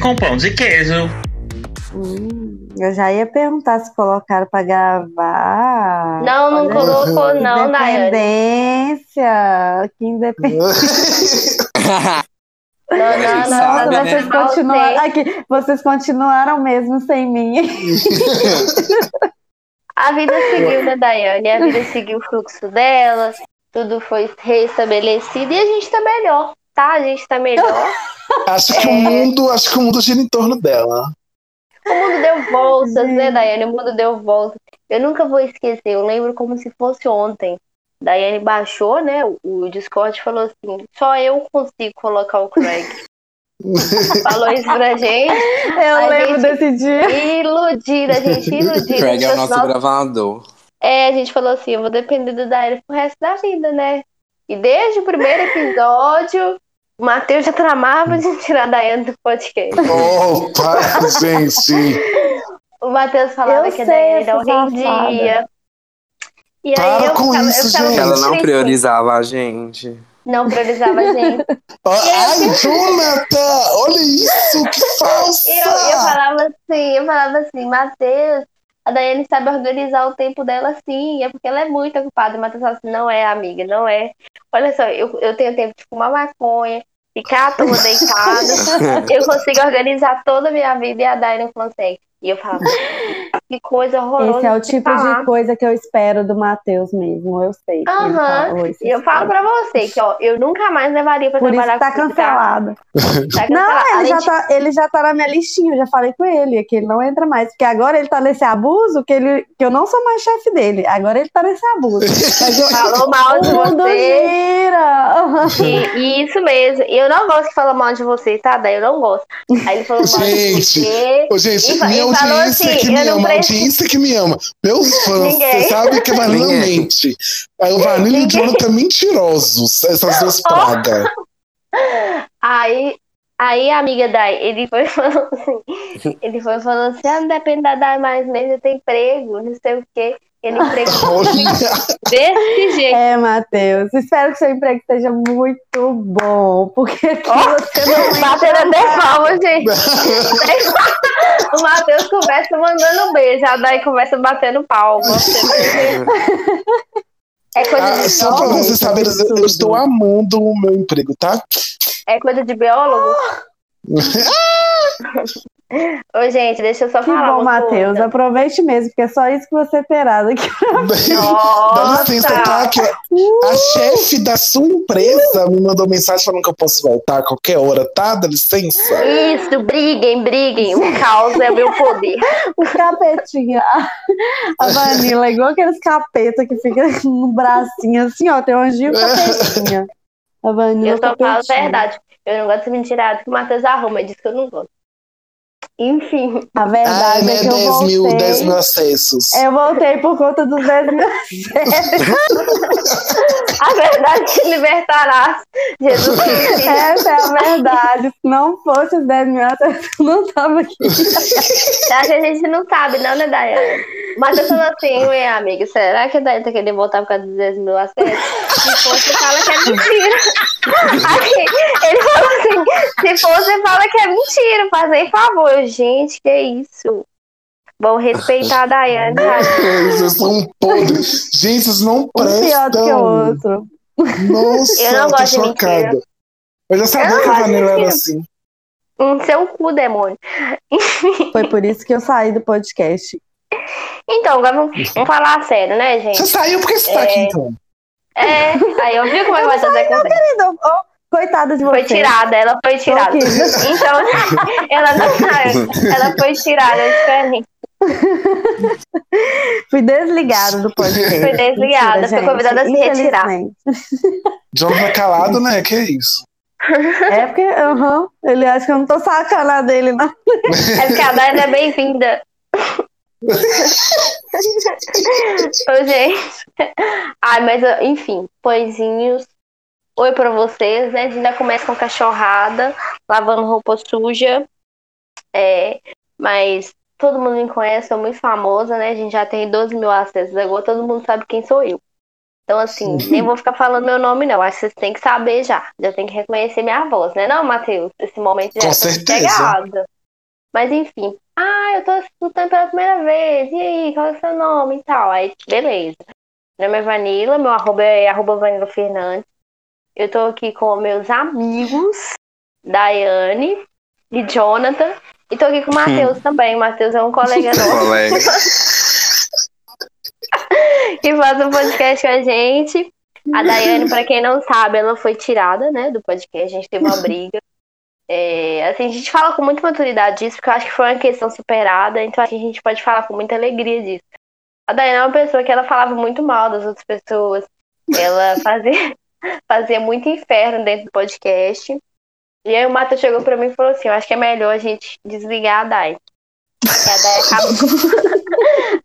Com pão de queijo. Hum, eu já ia perguntar se colocaram pra gravar. Não, não Olha colocou, que não, Daiane. Independência. Que independência. Não, não, não. sabe, né? vocês Não continuaram. Aqui, vocês continuaram mesmo sem mim. A vida seguiu, né, Daiane? A vida seguiu o fluxo dela, tudo foi restabelecido e a gente tá melhor, tá? A gente tá melhor. Acho É. que o mundo, acho que o mundo gira em torno dela. O mundo deu voltas, né, Daiane? O mundo deu voltas. Eu nunca vou esquecer, eu lembro como se fosse ontem. Daiane baixou, né, o- o Discord e falou assim: só eu consigo colocar o Craig. falou isso pra gente. Eu A lembro gente- desse dia. Iludida, a gente iludida. Craig é o nosso Nossa, gravador. É, a gente falou assim, eu vou depender do Daíra pro resto da vida, né? E desde o primeiro episódio, o Matheus já tramava de tirar a Daiane do podcast. Opa, gente. O Matheus falava Eu que a Daiane não rendia. E aí Para eu com ficava, isso, gente. Ela não priorizava a gente. Não priorizava a gente. Ó, Ai, Jonathan, olha isso, que falsa! Eu, eu falava assim, eu falava assim, Matheus, a Daiane sabe organizar o tempo dela sim, é porque ela é muito ocupada. Matheus falava assim, não é, amiga, não é. Olha só, eu, eu tenho tempo de fumar maconha, ficar à toa deitada, eu consigo organizar toda a minha vida e a Daiane consegue. E eu falava, que coisa horrorosa. Esse é o de tipo falar. de coisa que eu espero do Matheus mesmo, eu sei. Aham. isso. E eu falo pra você que, ó, eu nunca mais levaria pra Por isso trabalhar que tá com cancelado. cara. Tá Não, cancelado. ele Além já, de- tá, ele já tá na minha listinha, eu já falei com ele, que ele não entra mais. Porque agora ele tá nesse abuso que, ele, que eu não sou mais chefe dele. Agora ele tá nesse abuso. Mas eu, Falou mal de você. gira. E, e isso mesmo. E eu não gosto que fala mal de você, tá? Daí eu não gosto. Aí ele falou mal de Gente, você. Ô, gente, E minha audiência assim, que me ama, preciso- audiência que me ama. Meus fãs, Ninguém. você sabe que a Vanilla mente. Aí o Vanilla e o. Jonathan mentirosos, essas duas pragas. Aí, aí a amiga Dai, ele foi falando assim, ele foi falando assim, ah, não depende da Dai mais mesmo, eu tenho emprego, não sei o quê. Ele emprego Olha, desse jeito. É, Matheus. Espero que seu emprego seja muito bom. Porque aqui você não Batendo até palma, gente. O Matheus começa mandando beijo, a Dai começa batendo palma. É coisa ah, de só pra vocês saberem, eu estou amando o meu emprego, tá? É coisa de biólogo? Ô, gente, deixa eu só Que falar. bom, Matheus. coisa. Aproveite mesmo, porque é só isso que você terá daqui. Dá Nossa! licença, tá? Que a chefe da sua empresa me mandou mensagem falando que eu posso voltar a qualquer hora, tá? Dá licença. Isso, briguem, briguem. O caos é meu poder. O capetinha. A Vanilla, é igual aqueles capeta que fica no bracinho assim, ó. Tem um anjinho e um capetinha. A Vanilla. Eu só falo a verdade. Eu não gosto de mentirada que o Matheus arruma. Diz que eu não gosto. Enfim. A verdade né? é que eu 10 mil, voltei. 10 mil acessos. Eu voltei por conta dos 10 mil. A verdade te libertará. Jesus. Essa é a verdade. Se não fosse os 10 mil, eu não tava aqui. Acho que a gente não sabe, não, né, Daiane? O Matheus falou assim, ué, amiga, será que a Daiane tá querendo voltar por causa dos 10 mil acessos? Se fosse, fala que é mentira. Aí, ele falou assim, se fosse, fala que é mentira, fazer favor. Eu, gente, que isso? Vamos respeitar a Daiane? Vocês são podres. Gente, vocês não Um pior do que o prestam. outro. Nossa, Eu não tô gosto de chocada. mentira. Eu já sabia Eu que a de Vanilla era assim. Em seu cu, demônio. Foi por isso que eu saí do podcast. Então, agora vamos, vamos falar sério, né, gente? Você saiu porque você tá aqui, então. É, aí eu vi como é que vai fazer a conversa. Querido, coitada de você. Foi tirada, ela foi tirada. Então, ela não saiu. Ela foi tirada, é diferente. Fui desligada do podcast. Foi desligada, Mentira, foi convidada a se retirar. Infelizmente. Jonathan calado, né? Que isso? É porque, aham, ele acha que eu não tô sacando a dele, não. É porque a Daiane é bem-vinda. Ô, gente. Ai, mas enfim, pãezinhos. Oi pra vocês, né? A gente ainda começa com cachorrada, lavando roupa suja. É, mas todo mundo me conhece, sou muito famosa, né? A gente já tem 12 mil acessos agora, todo mundo sabe quem sou eu. Então, assim, nem vou ficar falando meu nome, não. Acho que vocês têm que saber já. Já tem que reconhecer minha voz, né? Não, Matheus? Esse momento já Com tá certeza. chegado. Mas, enfim. Ah, eu tô escutando pela primeira vez. E aí, qual é o seu nome e tal? Aí, beleza. Meu nome é Vanilla, meu arroba é arroba Vanilla Fernandes. Eu tô aqui com meus amigos, Daiane e Jonathan. E tô aqui com o Matheus também. O Matheus é um colega nosso Colega. que faz um podcast com a gente. A Daiane, pra quem não sabe, ela foi tirada, né, do podcast. A gente teve uma briga. É, assim, a gente fala com muita maturidade disso, porque eu acho que foi uma questão superada, então acho que a gente pode falar com muita alegria disso. A Daiane é uma pessoa que ela falava muito mal das outras pessoas. Ela fazia, fazia muito inferno dentro do podcast. E aí o Matheus chegou pra mim e falou assim, eu acho que é melhor a gente desligar a Dai. Porque a Dai acaba,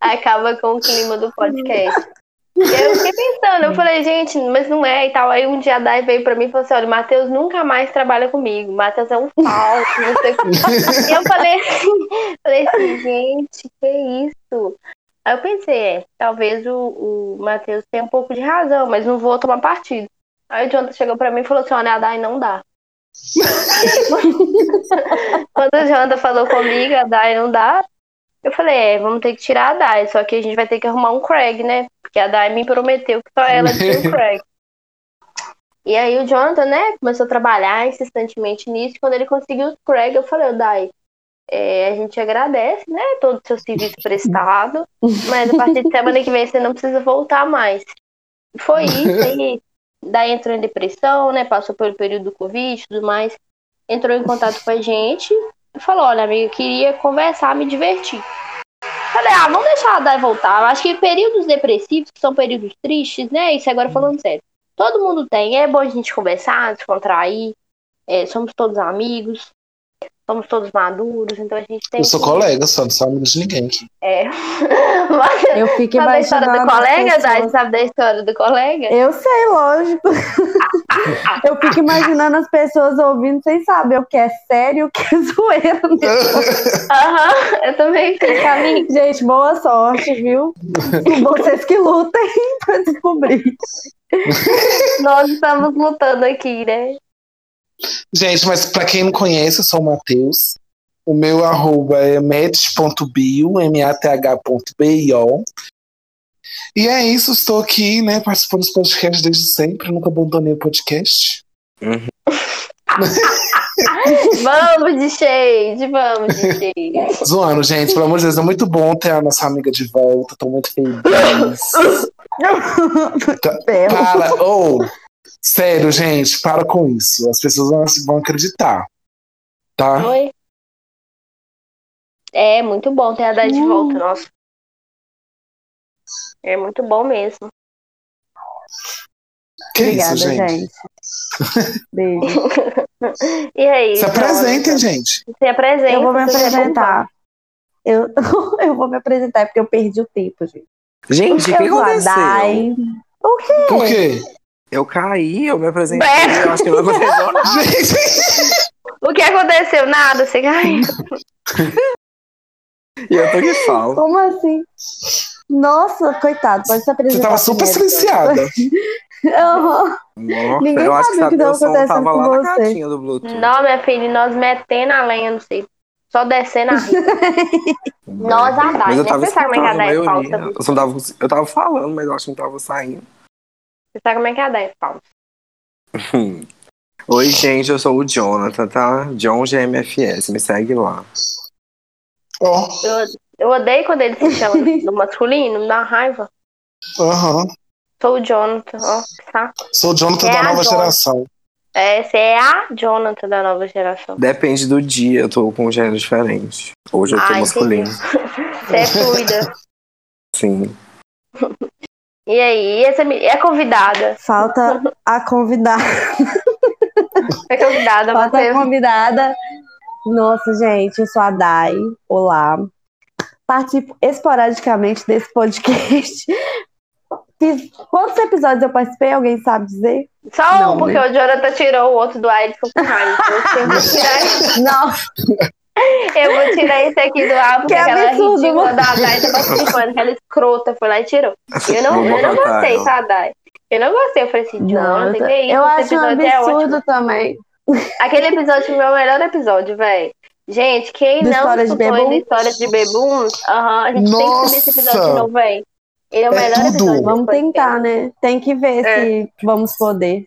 acaba com o clima do podcast. E aí eu fiquei pensando, eu falei, gente, mas não é e tal. Aí um dia a Dai veio pra mim e falou assim: olha, o Matheus nunca mais trabalha comigo. O Matheus é um falso, não sei o. E eu falei assim, falei assim, gente, que isso? Aí eu pensei, é, talvez o, o Matheus tenha um pouco de razão, mas não vou tomar partido. Aí o Jonathan chegou pra mim e falou assim: olha, a Dai não dá. Quando o Jonathan falou comigo, a Dai não dá. Eu falei, é, vamos ter que tirar a Dai, só que a gente vai ter que arrumar um Craig, né? Porque a Dai me prometeu que só ela tinha um Craig. E aí o Jonathan, né, começou a trabalhar insistentemente nisso. Quando ele conseguiu o Craig, eu falei, Dai, é, a gente agradece, né, todo o seu serviço prestado, mas a partir de semana que vem você não precisa voltar mais. Foi isso, aí Daí entrou em depressão, né, passou pelo período do Covid e tudo mais. Entrou em contato com a gente e falou, olha, amiga, queria conversar, me divertir. Falei, ah, vamos deixar a Dai voltar. Eu acho que períodos depressivos, que são períodos tristes, né? Isso agora falando sério. Todo mundo tem. É bom a gente conversar, descontrair. É, somos todos amigos. Somos todos maduros. Então a gente tem. Eu sou que- colega, só não sou amigo de ninguém aqui. É. Mas, Eu fico sabe a história imaginando. do as colega, pessoas- Dai? Sabe da história do colega? Eu sei, lógico. Eu fico imaginando as pessoas ouvindo sem saber o que é sério e o que é zoeira. Aham, eu também fico, amiga. Gente, boa sorte, viu? Vocês que lutem pra descobrir. Nós estamos lutando aqui, né? Gente, mas pra quem não conhece, eu sou o Matheus. O meu arroba é match.bio, M-A-T-H.bio. E é isso, estou aqui, né, participando dos podcasts desde sempre, nunca abandonei o podcast. Vamos de shade, vamos de shade. Zoando, gente, pelo amor de Deus, é muito bom ter a nossa amiga de volta, tô muito feliz. Ferro. Para, ou, sério, gente, para com isso. As pessoas vão, vão acreditar. Tá? Oi? É muito bom ter a Dai de Uh. volta, nossa. É muito bom mesmo. Que Obrigada, isso, gente? gente. Beijo. E aí? Se apresentem, gente. Se apresenta. Eu vou me se apresentar. Eu, eu vou me apresentar porque eu perdi o tempo, gente. Gente, o que aconteceu? Dai. O quê? Por quê? Eu caí, eu me apresentei, eu acho que não aconteceu nada. Gente, O que aconteceu? Nada, você caiu. E eu tô que falo. Como assim? Nossa, coitado, pode se você apresentar. tava super primeiro. silenciada. Nossa, Ninguém eu acho que sabe o que sabe, tá acontecendo tava com lá na você. do Bluetooth. Não, minha filha, nós metendo a lenha, não sei. Só descendo a riba. Nós, a Dai, Mas eu tava Você é escutando a? Eu, só tava, eu tava falando, mas eu acho que não tava saindo. Você sabe como é que a Dai é falsa? Oi, gente, eu sou o Jonathan, tá? John GMFS, me segue lá. Ó, Eu, eu odeio quando ele se chama no masculino, me dá uma raiva. aham. Sou o Jonathan, ó, saco. Sou o Jonathan É da a nova Jonathan. geração. É, você é a Jonathan da nova geração. Depende do dia, eu tô com um gênero diferente. Hoje eu tô Ah, masculino. Você é fluida. Sim. E aí, essa, e a convidada? Falta a convidada. A convidada, Falta a Matheus. convidada. Nossa, gente, eu sou a Dai. Olá. Participo esporadicamente desse podcast. Fiz- Quantos episódios eu participei? Alguém sabe dizer? Só Não, um, porque né? o Jonathan tirou o outro do ar e ficou com raiva. Não, eu vou tirar esse aqui do ar, porque Que aquela absurdo, ridícula mano. da Dai tá participando, aquela escrota foi lá e tirou. Eu não, eu não gostei, tá, Dai? Eu não gostei, eu falei assim, Não, que é isso? eu acho um episódio é absurdo também. Aquele episódio foi o meu melhor episódio, velho. Gente, quem Do não História de escutou ainda Bebum? História de Bebum, aham, a gente tem que subir esse episódio de Nossa! novo, velho. Ele é o É melhor tudo. episódio. Vamos tentar, né? Tem que ver É. se vamos poder.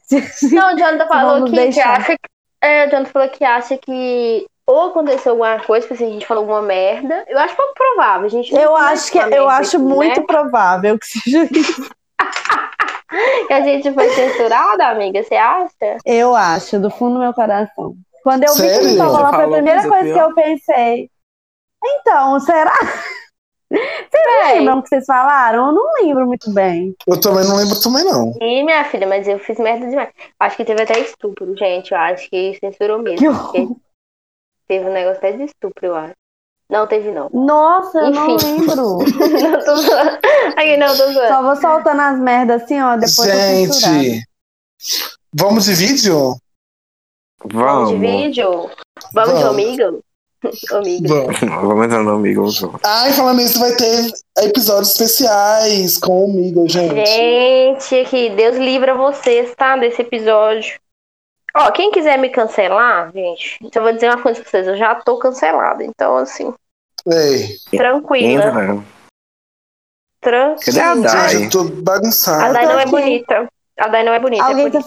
Não, o Jonathan falou Vamos que, que deixar. acha que. É, o Jonathan falou que acha que ou aconteceu alguma coisa, tipo assim, a gente falou alguma merda. Eu acho pouco provável. A gente Eu acho que eu acho aqui, muito né? provável que seja isso. Que a gente foi censurada, amiga. Você acha? Eu acho, do fundo do meu coração. Quando eu vi que Sério? ele falou lá, foi a primeira coisa coisa que pior? eu pensei. Então, será? Vocês Véi. lembram o que vocês falaram? Eu não lembro muito bem. Eu também não lembro também, não. Ih, minha filha, mas eu fiz merda demais. Acho que teve até estupro, gente. Eu acho que censurou mesmo. Que horror. porque Teve um negócio até de estupro, eu acho. Não teve, não. Nossa, eu não Enfim. lembro. não tô zoando. Aqui não, tô zoando. Só vou soltando as merdas assim, ó, depois. Gente, vamos de vídeo? Vamos de Vamos. vídeo? Vamos, de Vamos. amigo? amigo. Vamos. Vamos entrar no amigo. Ai, falando nisso, vai ter episódios especiais com o Migo, gente. Gente, aqui, Deus livra vocês, tá? Desse episódio. Ó, quem quiser me cancelar, gente, eu vou dizer uma coisa pra vocês. Eu já tô cancelada. Então, assim, Ei, tranquila. Entra. Cadê Tranquila. a Dai? gente, eu tô A bagunçado. Dai não é bonita. A Dai não é bonita. Alguém é tá,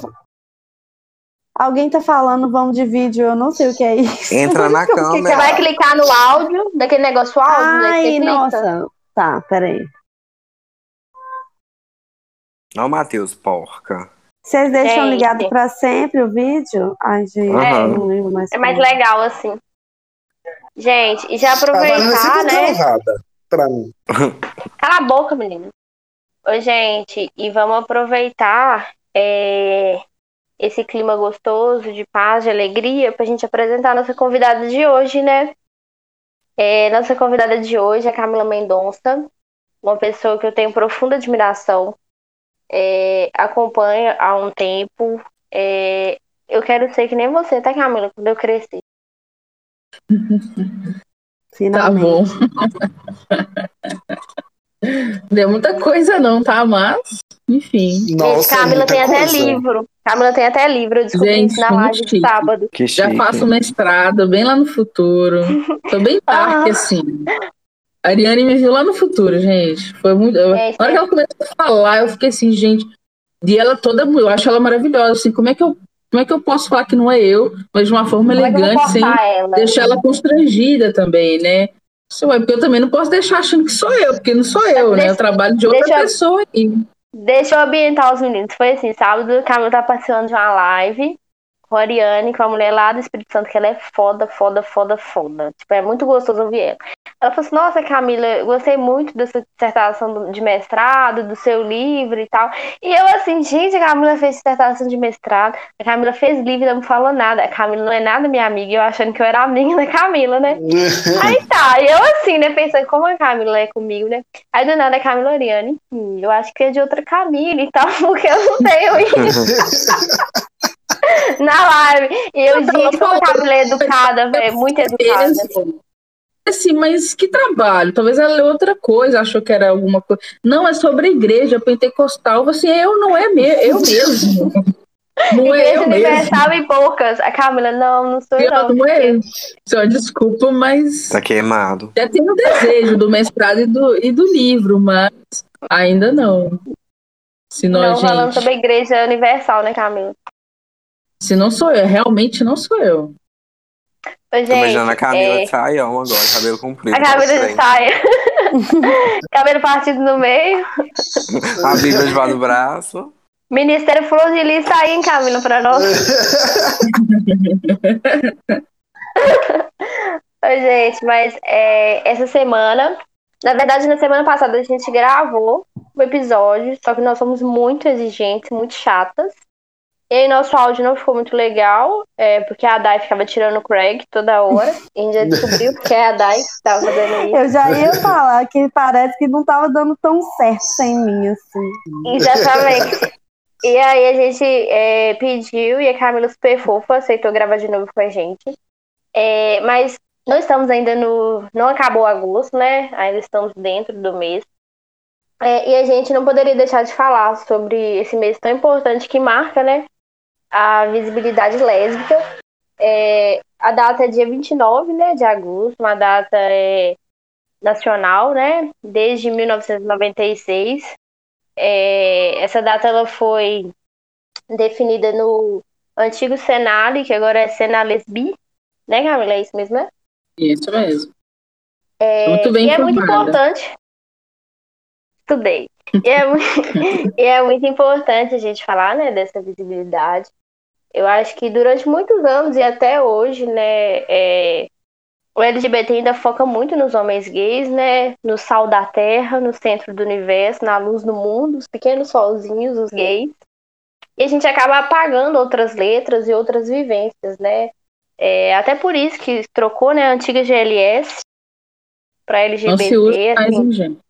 alguém tá falando, vamos de vídeo, eu não sei o que é isso. Entra na que que Você câmera. vai clicar no áudio, daquele negócio áudio, né? Ai, clica. nossa. Tá, peraí. Não, Matheus, porca. Vocês deixam Gente. ligado pra sempre o vídeo? Ai, gente, eu não lembro mais. É mais como. legal, assim. Gente, e já Vanessa aproveitar, sempre né? pra mim. Cala a boca, menina. Oi, gente, e vamos aproveitar é, esse clima gostoso de paz, de alegria, pra gente apresentar a nossa convidada de hoje, né? É, nossa convidada de hoje é a Camila Mendonça, uma pessoa que eu tenho profunda admiração, é, acompanho há um tempo. é, eu quero ser que nem você, tá, Camila, quando eu crescer. Tá Finalmente. bom. Deu muita coisa não, tá? Mas, enfim. Nossa, gente, Camila tem até coisa. livro. Camila tem até livro, eu descobri Gente, isso na live de sábado. Que Já faço mestrado, bem lá no futuro. Tô bem dark, Ah. assim. A Ariane me viu lá no futuro, gente. Foi muito. É, Na hora que ela começou a falar, eu fiquei assim, gente. E ela toda. Eu acho ela maravilhosa. Assim, como é que eu, como é que eu posso falar que não é eu, mas de uma forma Como é elegante, sem ela? deixar ela constrangida também, né? Isso é, porque eu também não posso deixar achando que sou eu, porque não sou eu, né? Deixa- Eu trabalho de outra deixa pessoa aí. Deixa eu ambientar os meninos. Foi assim, sábado, a Camila tá participando de uma live com a Ariane, com a mulher lá do Espírito Santo, que ela é foda, foda, foda, foda. Tipo, é muito gostoso ouvir ela. Ela falou assim, nossa, Camila, eu gostei muito dessa dissertação do- de mestrado, do seu livro e tal. E eu assim, gente, a Camila fez dissertação de mestrado, a Camila fez livro e não me falou nada. A Camila não é nada minha amiga, eu achando que eu era amiga da Camila, né? Aí tá, e eu assim, né, pensando como a Camila é comigo, né? Aí do nada a Camila Oriane, hum, eu acho que é de outra Camila e tal, porque eu não tenho isso na live. E eu, gente, como a Camila é educada, velho, muito educada. Mesmo. Assim, mas que trabalho? Talvez ela leu outra coisa, achou que era alguma coisa. Não, é sobre a igreja pentecostal. Assim, eu não é me eu mesmo. Não é Igreja eu mesmo. Universal e poucas. A Camila, não, não sou eu, Eu não. não é. Só desculpa, mas Tá queimado. já tenho o desejo do mestrado e do, e do livro, mas ainda não. Se não, Não, falando gente, sobre a Igreja Universal, né, Camila? Se não sou eu, realmente não sou eu. Ô, Tô beijando a Camila é, de saião agora, cabelo comprido. a Camila de saia. Cabelo partido no meio. A Bíblia debaixo do braço. Ministério Flor de Lis tá aí, hein, Camila, pra nós. Oi, gente, mas é, essa semana, na verdade, na semana passada a gente gravou o episódio, só que nós somos muito exigentes, muito chatas. E aí nosso áudio não ficou muito legal, é, porque a Dai ficava tirando o Craig toda hora. E a gente já descobriu que é a Dai que tava fazendo isso. Eu já ia falar que parece que não tava dando tão certo sem mim, assim. Exatamente. E aí a gente é, pediu e a Camila super fofa aceitou gravar de novo com a gente. É, mas não estamos ainda no. Não acabou agosto, né? Ainda estamos dentro do mês. É, e a gente não poderia deixar de falar sobre esse mês tão importante que marca, né? A visibilidade lésbica. É, a data é dia 29 né, de agosto, uma data é, nacional, né? Desde 1996. É, essa data ela foi definida no antigo Senale, que agora é Senalesbi, né, Camila? É isso mesmo, né? Isso mesmo. É, Muito bem e é muito importante. Estudei. E é, mu- e é muito importante a gente falar, né, dessa visibilidade. Eu acho que durante muitos anos e até hoje, né, é, o LGBT ainda foca muito nos homens gays, né, no sal da terra, no centro do universo, na luz do mundo, os pequenos solzinhos, os gays. E a gente acaba apagando outras letras e outras vivências, né? É, até por isso que trocou, né, a antiga GLS para LGBT. Não se usa mais assim. em gente.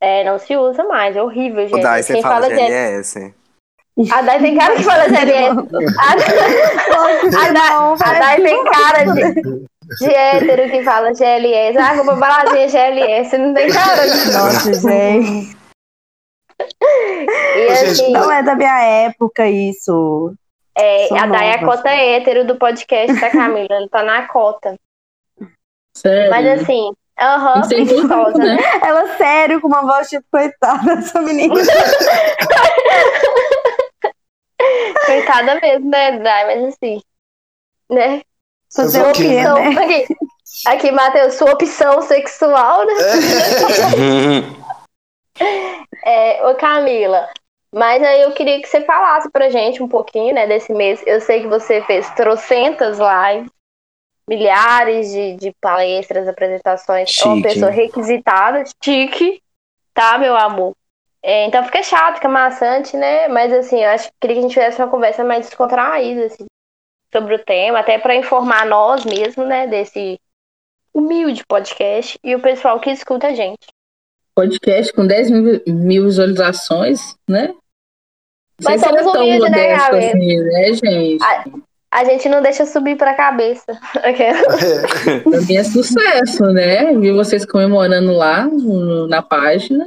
É, não se usa mais, é horrível, gente. Dai, você Quem fala fala GLS. A Dai tem cara que fala GLS. A, a, Dai, tem cara de, de hétero que fala GLS. Ah, vou pra baladinha GLS. Não tem cara de. Nossa, gente. E assim, Não é da minha época isso. é, sou a Dai é a cota hétero do podcast da Camila. Ela tá na cota. Sério. Mas assim, aham, preguiçosa, inclusivo, né? né? Ela sério com uma voz tipo, coitada dessa menina. Coitada mesmo, né, Dai? Mas assim, né? Fazer quê, Opção, né? aqui, aqui Matheus, sua opção sexual, né? É, ô Camila, mas aí eu queria que você falasse pra gente um pouquinho, né, desse mês. Eu sei que você fez trocentas lives, milhares de, de palestras, apresentações. É uma Chique. pessoa requisitada, chique, tá, meu amor? É, então fica chato, fica maçante, né? Mas assim, eu acho que queria que a gente tivesse uma conversa mais descontraída, assim, sobre o tema, até pra informar nós mesmos, né, desse humilde podcast e o pessoal que escuta a gente. Podcast com 10 mil, mil visualizações, né? Mas Vocês somos tão humildes, né, assim, né, gente? Ah, A gente não deixa subir pra cabeça. Pra mim é sucesso, né? Vi vocês comemorando lá no- na página.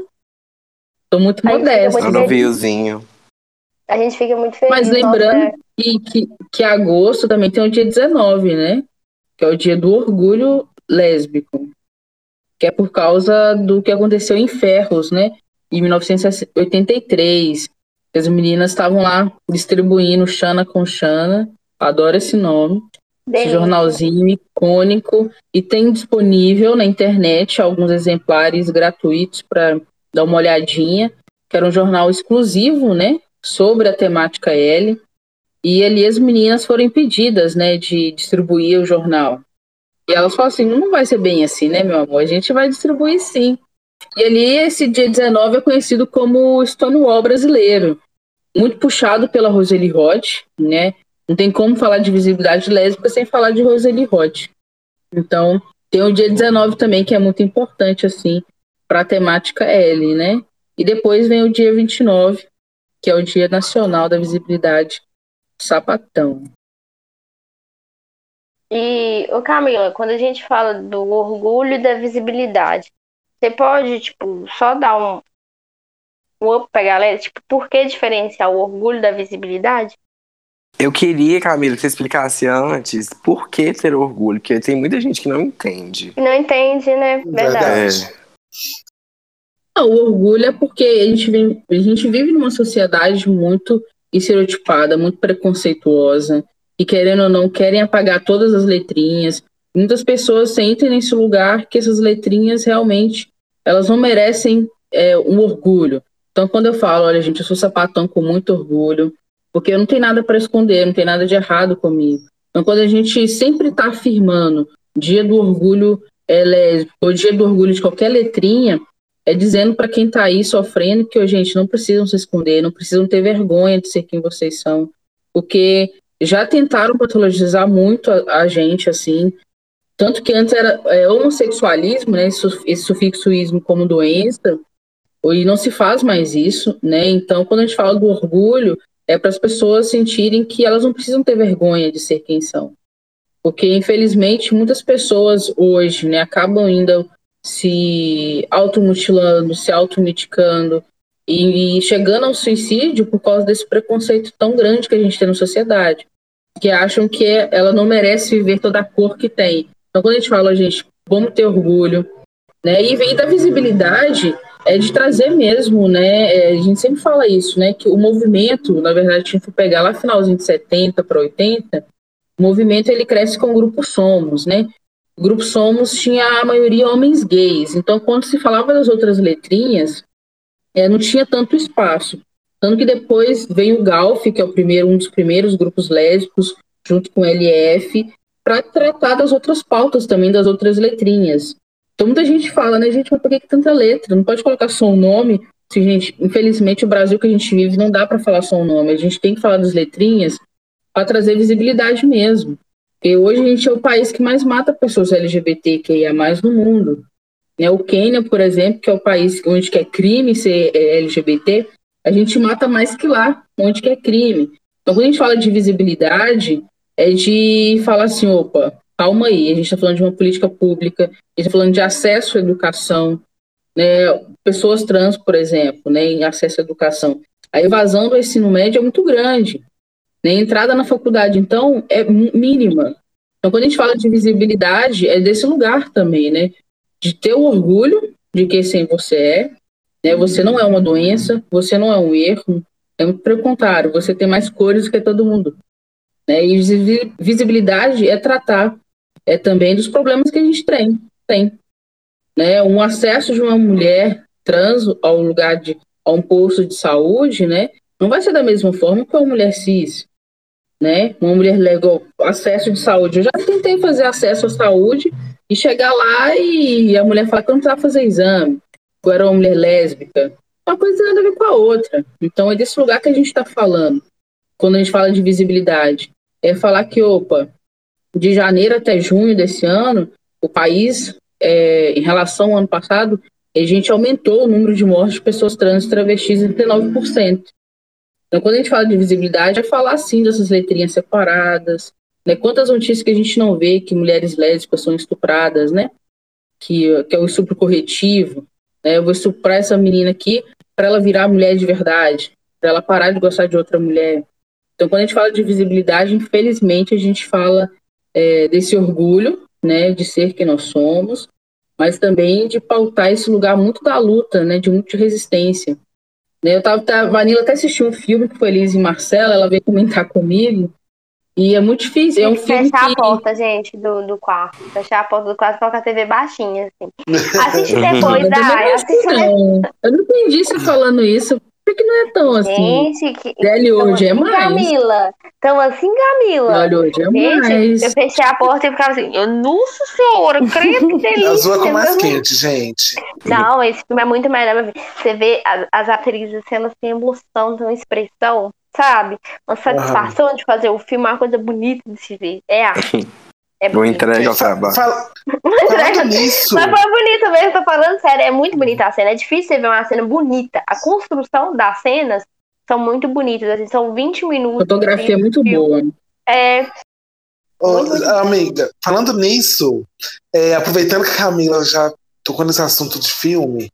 Tô muito A gente fica modesta. muito Só no feliz. viewzinho. A gente fica muito feliz. Mas nossa, lembrando que, que, que agosto também tem o dia 19, né? Que é o dia do orgulho lésbico. Que é por causa do que aconteceu em Ferros, né? Em 1983. As meninas estavam lá distribuindo Xana com Xana. Adoro esse nome. Esse delícia. jornalzinho icônico. E tem disponível na internet alguns exemplares gratuitos para dar uma olhadinha. Que era um jornal exclusivo, né? Sobre a temática L. E ali as meninas foram impedidas, né? De distribuir o jornal. E elas falaram assim: não vai ser bem assim, né, meu amor? A gente vai distribuir sim. E ali esse dia 19 é conhecido como Stonewall brasileiro. Muito puxado pela Roseli Roth, né? Não tem como falar de visibilidade lésbica sem falar de Roseli Roth. Então, tem o dia 19 também, que é muito importante, assim, para a temática L, né? E depois vem o dia 29, que é o Dia Nacional da Visibilidade Sapatão. E, ô Camila, quando a gente fala do orgulho e da visibilidade, você pode, tipo, só dar um, um up pra galera? Tipo, por que diferenciar o orgulho da visibilidade? Eu queria, Camila, que você explicasse antes por que ter orgulho, porque tem muita gente que não entende. Não entende, né? Verdade. Verdade. Não, o orgulho é porque a gente, vem- a gente vive numa sociedade muito estereotipada, muito preconceituosa, e querendo ou não, querem apagar todas as letrinhas. Muitas pessoas sentem nesse lugar que essas letrinhas realmente elas não merecem é, um orgulho. Então, quando eu falo, olha, gente, eu sou sapatão com muito orgulho, porque eu não tenho nada para esconder, não tem nada de errado comigo. Então, quando a gente sempre está afirmando dia do orgulho é, ou dia do orgulho de qualquer letrinha, é dizendo para quem está aí sofrendo que, ó, gente, não precisam se esconder, não precisam ter vergonha de ser quem vocês são, porque já tentaram patologizar muito a, a gente, assim, tanto que antes era é, homossexualismo, né, esse, esse sufixoísmo como doença, e não se faz mais isso, né, então quando a gente fala do orgulho, é para as pessoas sentirem que elas não precisam ter vergonha de ser quem são. Porque, infelizmente, muitas pessoas hoje né, acabam indo se automutilando, se automedicando e, e chegando ao suicídio por causa desse preconceito tão grande que a gente tem na sociedade, que acham que ela não merece viver toda a cor que tem. Então, quando a gente fala, gente, vamos ter orgulho, né? E, e da visibilidade é de trazer mesmo, né? É, a gente sempre fala isso, né? Que o movimento, na verdade, a gente for pegar lá finalzinho de 70 para 80, o movimento ele cresce com o grupo Somos, né? O grupo Somos tinha a maioria homens gays. Então, quando se falava das outras letrinhas, é, não tinha tanto espaço. Tanto que depois veio o Galf, que é o primeiro, um dos primeiros grupos lésbicos, junto com o LF, para tratar das outras pautas também, das outras letrinhas. Então muita gente fala, né, gente, mas por que, que tanta letra? Não pode colocar só um nome. Se, gente, infelizmente, o Brasil que a gente vive não dá para falar só um nome. A gente tem que falar das letrinhas para trazer visibilidade mesmo. E hoje a gente é o país que mais mata pessoas LGBTQIA mais no mundo. Né? O Quênia, por exemplo, que é o país onde é crime ser é, LGBT, a gente mata mais que lá, onde é crime. Então, quando a gente fala de visibilidade, é de falar assim, opa, calma aí, a gente está falando de uma política pública, a gente está falando de acesso à educação, né? pessoas trans, por exemplo, né, acesso à educação. A evasão do ensino médio é muito grande. Né? A entrada na faculdade, então, é mínima. Então, quando a gente fala de visibilidade, é desse lugar também, né? De ter o orgulho de quem você é, né? Você não é uma doença, você não é um erro, é muito pelo contrário, você tem mais cores que todo mundo. Né? E visibilidade é tratar é também dos problemas que a gente tem. tem né? Um acesso de uma mulher trans ao lugar de a um posto de saúde, né? Não vai ser da mesma forma que uma mulher cis, né? Uma mulher legal, acesso de saúde. Eu já tentei fazer acesso à saúde e chegar lá e a mulher falar que eu não precisava fazer exame. Eu era uma mulher lésbica. Uma coisa nada a ver com a outra. Então é desse lugar que a gente está falando. Quando a gente fala de visibilidade. É falar que, opa, de janeiro até junho desse ano, o país, é, em relação ao ano passado, a gente aumentou o número de mortes de pessoas trans e travestis em 39%. Então, quando a gente fala de visibilidade, é falar sim dessas letrinhas separadas, né? Quantas notícias que a gente não vê que mulheres lésbicas são estupradas, né? Que, que é o estupro corretivo. Né? Eu vou estuprar essa menina aqui para ela virar mulher de verdade, para ela parar de gostar de outra mulher. Então, quando a gente fala de visibilidade, infelizmente, a gente fala é, desse orgulho, né, de ser quem nós somos, mas também de pautar esse lugar muito da luta, né, de muita resistência. Né, eu tava, tá, a Vanilla até assistiu um filme que foi Liz e Marcela, ela veio comentar comigo, e é muito difícil. É um filme fechar que... a porta, gente, do, do quarto. Fechar a porta do quarto e colocar a TV baixinha, assim. Assiste depois, Dai. Assiste não. Eu não entendi você falando isso. Por que não é tão assim? Gente, que. Dele hoje é assim, mais. Camila. Então, assim, Camila. Olha, hoje é Gente, mais. eu fechei a porta e ficava assim, eu, nossa senhora, credo que delícia. Azul é com mais quente, gente. Não, esse filme é muito melhor. Você vê as, as atrizes, assim, elas têm emoção, têm uma expressão, sabe? Uma satisfação de fazer o filme, é uma coisa bonita de se ver. É arte. É entregar ao Fa- trabalho. fala- Mas nisso, foi bonito mesmo, tô falando sério. É muito bonita a cena. É difícil você ver uma cena bonita. A construção das cenas são muito bonitas. Assim, são 20 minutos. Fotografia é muito boa. É, ô, amiga, falando nisso, é, aproveitando que a Camila já tocou nesse assunto de filme,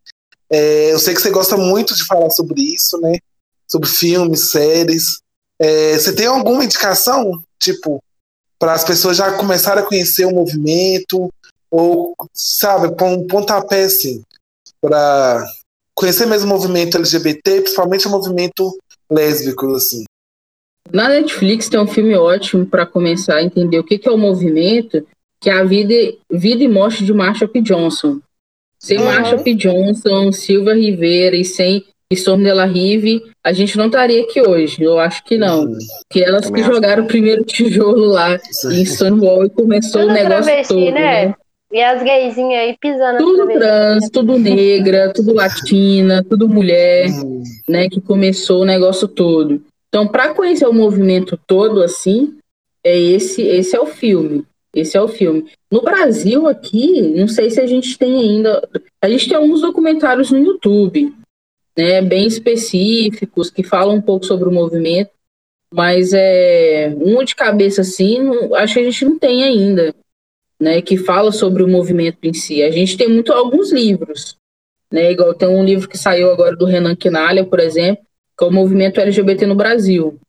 é, eu sei que você gosta muito de falar sobre isso, né? Sobre filmes, séries. É, você tem alguma indicação, tipo, para as pessoas já começarem a conhecer o movimento, ou, sabe, pôr um pontapé, assim, para conhecer mesmo o movimento LGBT, principalmente o movimento lésbico, assim. Na Netflix tem um filme ótimo para começar a entender o que, que é o movimento, que é a vida, vida e morte de Marsha P. Johnson. Sem Uhum. Marsha P. Johnson, Silvia Rivera e sem Storm de la Rive, a gente não estaria aqui hoje. Eu acho que não. Hum, Porque elas Também que jogaram o primeiro tijolo lá em Stonewall e começou tudo o negócio travesti, todo. né? né? E as gaysinhas aí pisando. Tudo trans, tudo negra, tudo latina, tudo mulher. hum. né, que começou o negócio todo. Então, para conhecer o movimento todo assim, é esse esse é o filme. Esse é o filme. No Brasil aqui, não sei se a gente tem ainda, a gente tem alguns documentários no YouTube, né, bem específicos que falam um pouco sobre o movimento, mas é um de cabeça assim, não- acho que a gente não tem ainda. né, que fala sobre o movimento em si. A gente tem muito alguns livros, né, igual tem um livro que saiu agora do Renan Quinalha, por exemplo, que é o movimento LGBT no Brasil,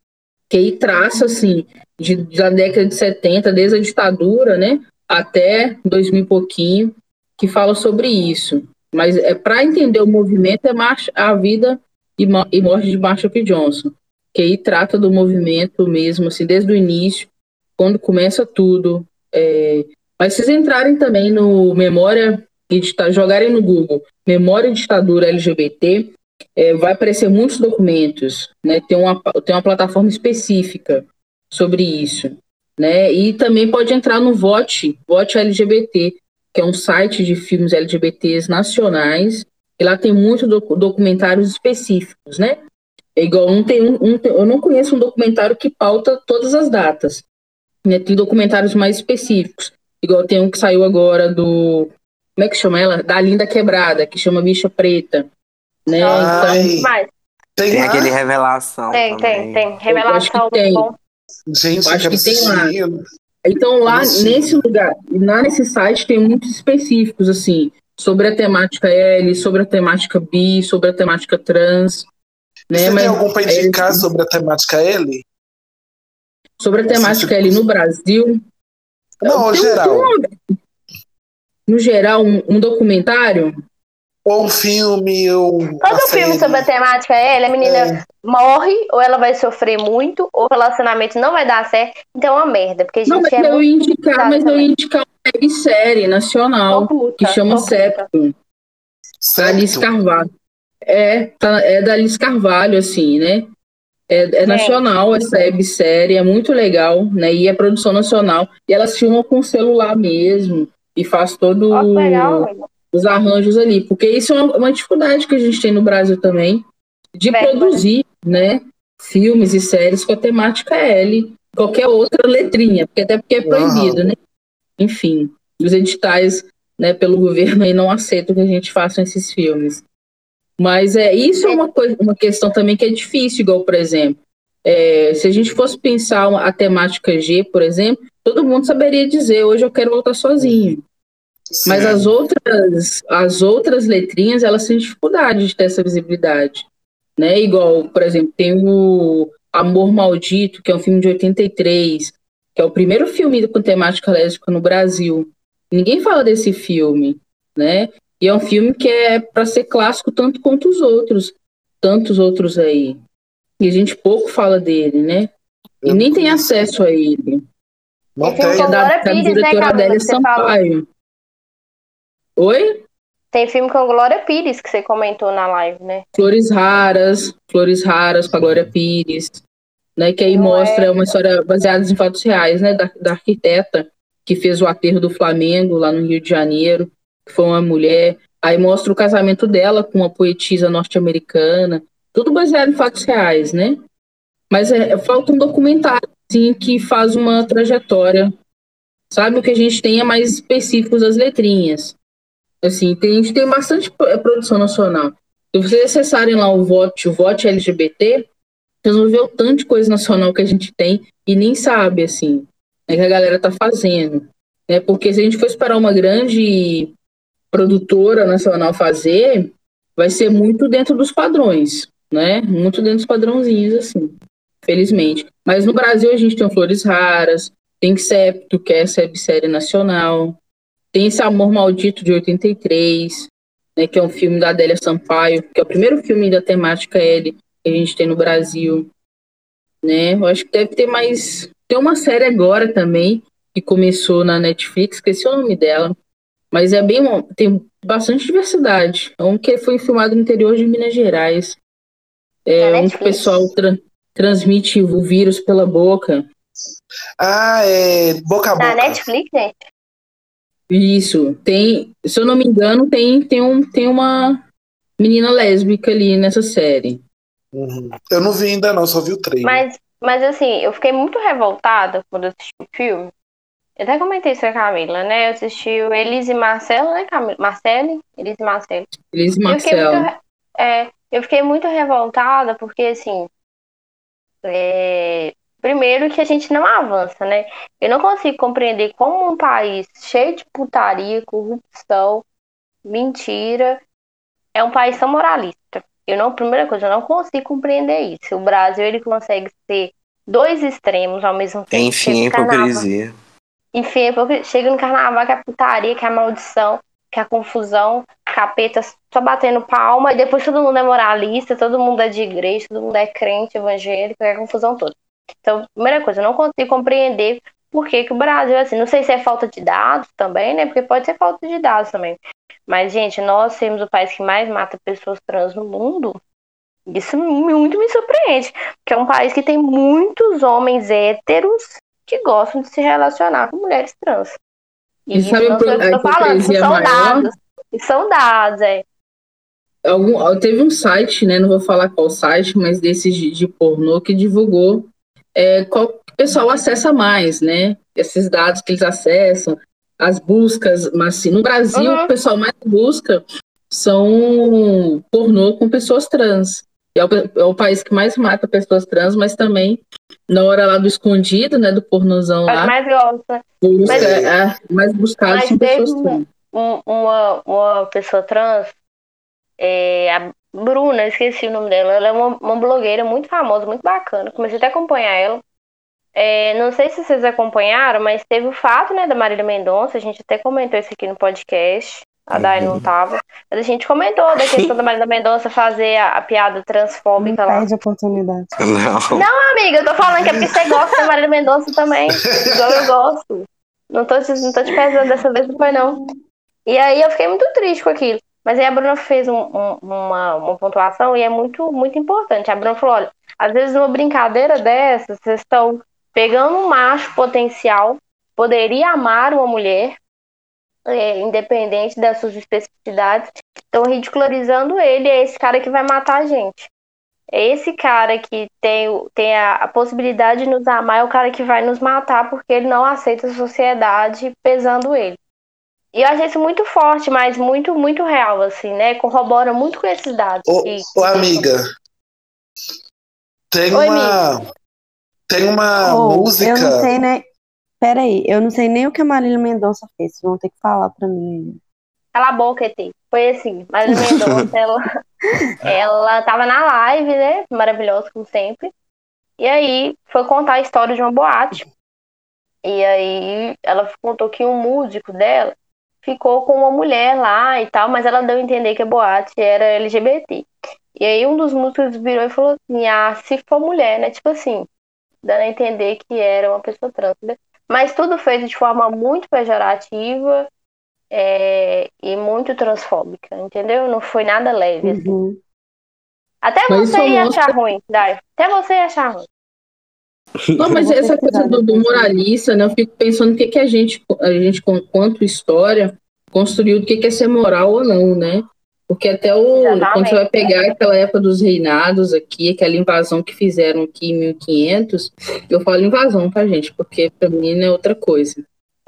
que aí traça assim de, da década de 70, desde a ditadura, né, até 2000 e pouquinho, que fala sobre isso. Mas é para entender o movimento é marcha, a vida e, e morte de Marsha P. Johnson, que aí trata do movimento mesmo, assim, desde o início, quando começa tudo. É... Mas vocês entrarem também no Memória e jogarem no Google Memória e Ditadura LGBT, é, vai aparecer muitos documentos, né? Tem uma, tem uma plataforma específica sobre isso, né? E também pode entrar no Vote, Vote LGBT, que é um site de filmes LGBTs nacionais, e lá tem muitos doc documentários específicos, né? É igual, um tem um, um, eu não conheço um documentário que pauta todas as datas, né? Tem documentários mais específicos, igual tem um que saiu agora do, como é que chama ela? Da Linda Quebrada, que chama Bicha Preta, né? Ai, então, mas... tem, tem aquele Revelação Tem, também. tem, tem. Revelação tem. bom. Gente, eu acho que tem lá. Então lá nesse lugar, lá nesse site tem muitos específicos assim sobre a temática L, sobre a temática bi, sobre a temática trans. Né? Você Mas, tem algum para indicar é, sobre a temática L? Sobre a temática L no Brasil? Não, geral. Um, no geral, um, um documentário ou um filme, ou Todo filme sobre a temática é, a menina é. Morre, ou ela vai sofrer muito, ou o relacionamento não vai dar certo, então é uma merda. Porque a gente não, mas é eu ia indicar, mas eu ia indicar uma websérie nacional Oculta, que chama. Septo. Alice Carvalho. É, tá, é da Alice Carvalho, assim, né? É, é nacional essa websérie, é muito legal, né? E é produção nacional. E elas filmam com celular mesmo. E faz todo. Oh, legal, os arranjos ali, porque isso é uma, uma dificuldade que a gente tem no Brasil também, de Bem, produzir, né, filmes e séries com a temática L, qualquer outra letrinha, porque até porque é proibido, uhum. né? Enfim, os editais, né, pelo governo aí não aceitam que a gente faça esses filmes. Mas é isso é uma coisa, uma questão também que é difícil, igual por exemplo, é, se a gente fosse pensar a temática G, por exemplo, todo mundo saberia dizer hoje eu quero voltar sozinho. Mas as outras, as outras letrinhas, elas têm dificuldade de ter essa visibilidade. Né? Igual, por exemplo, tem o Amor Maldito, que é um filme de 83, que é o primeiro filme com temática lésbica no Brasil. Ninguém fala desse filme, né? E é um filme que é para ser clássico tanto quanto os outros, tantos outros aí. E a gente pouco fala dele, né? E nem tem acesso a ele. Não tem. É da, da né, diretora né, Adélia Sampaio. Oi? Tem filme com a Glória Pires que você comentou na live, né? Flores Raras, Flores Raras com a Glória Pires, né? Que aí Não mostra é... uma história baseada em fatos reais, né? Da, da arquiteta que fez o aterro do Flamengo lá no Rio de Janeiro, que foi uma mulher. Aí mostra o casamento dela com uma poetisa norte-americana, tudo baseado em fatos reais, né? Mas é, falta um documentário assim, que faz uma trajetória. Sabe o que a gente tem é mais específicos das letrinhas. Assim, tem, a gente tem bastante é, produção nacional. Se vocês acessarem lá o Vote, o Vote LGBT, vocês vão ver o tanto de coisa nacional que a gente tem e nem sabe, assim, né, que a galera tá fazendo. Né? Porque se a gente for esperar uma grande produtora nacional fazer, vai ser muito dentro dos padrões, né? Muito dentro dos padrãozinhos, assim, felizmente. Mas no Brasil a gente tem Flores Raras, tem Septo, que é essa websérie nacional, tem esse Amor Maldito de 83, né, que é um filme da Adélia Sampaio, que é o primeiro filme da temática L que a gente tem no Brasil. Né? Eu acho que deve ter mais. Tem uma série agora também, que começou na Netflix, esqueci o nome dela. Mas é bem. Tem bastante diversidade. É um que foi filmado no interior de Minas Gerais. É um que o pessoal tra transmite o vírus pela boca. Ah, é. Boca a boca. Na Netflix, gente? Isso. Tem, se eu não me engano, tem, tem, um, tem uma menina lésbica ali nessa série. Uhum. Eu não vi ainda não, só vi o trailer. Mas, mas assim, eu fiquei muito revoltada quando assisti o filme. Eu até comentei isso com a Camila, né? Eu assisti o Elise e Marcelo, né, Camila? Marcele? Elise e Marcelo. Elise e Marcelo. Eu, é, eu fiquei muito revoltada porque, assim, é, Primeiro que a gente não avança, né? Eu não consigo compreender como um país cheio de putaria, corrupção, mentira, é um país tão moralista. Eu não, primeira coisa, eu não consigo compreender isso. O Brasil ele consegue ser dois extremos ao mesmo tempo. Enfim, hipocrisia. Enfim, é chega no carnaval que é a putaria, que é a maldição, que é a confusão, capeta só batendo palma, e depois todo mundo é moralista, todo mundo é de igreja, todo mundo é crente, evangélico, é a confusão toda. Então, primeira coisa, eu não consigo compreender por que, que o Brasil é assim. Não sei se é falta de dados também, né? Porque pode ser falta de dados também. Mas, gente, nós temos o país que mais mata pessoas trans no mundo. Isso muito me surpreende. Porque é um país que tem muitos homens héteros que gostam de se relacionar com mulheres trans. E isso sabe não por- eu que a tô falando, são maior? dados. Isso são dados, é. Algum, teve um site, né? Não vou falar qual site, mas desses de, de pornô que divulgou é, qual que o pessoal acessa mais, né? Esses dados que eles acessam, as buscas, mas assim, no Brasil Uhum. o pessoal mais busca são pornô com pessoas trans. É o, é o país que mais mata pessoas trans, mas também na hora lá do escondido, né? Do pornozão Mas lá, mais gosta. busca, mas- é, mais buscado mas são pessoas trans. um- uma, uma pessoa trans, é, Bruna, esqueci o nome dela, ela é uma, uma blogueira muito famosa, muito bacana. Comecei até a acompanhar ela. É, não sei se vocês acompanharam, mas teve o fato, né, da Marília Mendonça, a gente até comentou isso aqui no podcast. A Dai não tava. Mas a gente comentou da questão da Marília Mendonça fazer a, a piada Não transfóbica lá. perde a oportunidade. Não. Amiga, eu tô falando que é porque você gosta da Marília Mendonça também. Igual eu gosto. Não tô, te, não tô te pesando dessa vez, não foi não. E aí eu fiquei muito triste com aquilo. Mas aí a Bruna fez um- um- uma, uma pontuação e é muito, muito importante. A Bruna falou: olha, às vezes numa brincadeira dessa, vocês estão pegando um macho potencial, poderia amar uma mulher, é, independente das suas especificidades, estão ridicularizando ele, é esse cara que vai matar a gente. É esse cara que tem, tem a, a possibilidade de nos amar, é o cara que vai nos matar porque ele não aceita a sociedade pesando ele. E eu achei isso muito forte, mas muito, muito real, assim, né? Corrobora muito com esses dados. Ô, que- ô, amiga, tem Oi, uma. Tem uma Oh, música. Eu não sei, né? Peraí, eu não sei nem o que a Marília Mendonça fez. Vocês vão ter que falar pra mim. Cala a boca, ET. Foi assim, Marília Mendonça, ela, ela tava na live, né? Maravilhosa, como sempre. E aí foi contar a história de uma boate. E aí ela contou que um músico dela ficou com uma mulher lá e tal, mas ela deu a entender que a boate era LGBT. E aí um dos músicos virou e falou assim: ah, se for mulher, né? Tipo assim, dando a entender que era uma pessoa trans. né? Mas tudo feito de forma muito pejorativa é, e muito transfóbica, entendeu? Não foi nada leve. assim. Uhum. Até você isso ia achar ruim, Dai. Até você ia achar ruim. Não, mas essa coisa do, do moralista, né? Eu fico pensando o que, que a gente, a gente, quanto história, construiu do que, que é ser moral ou não, né? Porque até o. Exatamente. Quando você vai pegar aquela época dos reinados aqui, aquela invasão que fizeram aqui em 1500, eu falo invasão, tá, gente? Porque pra mim não é outra coisa.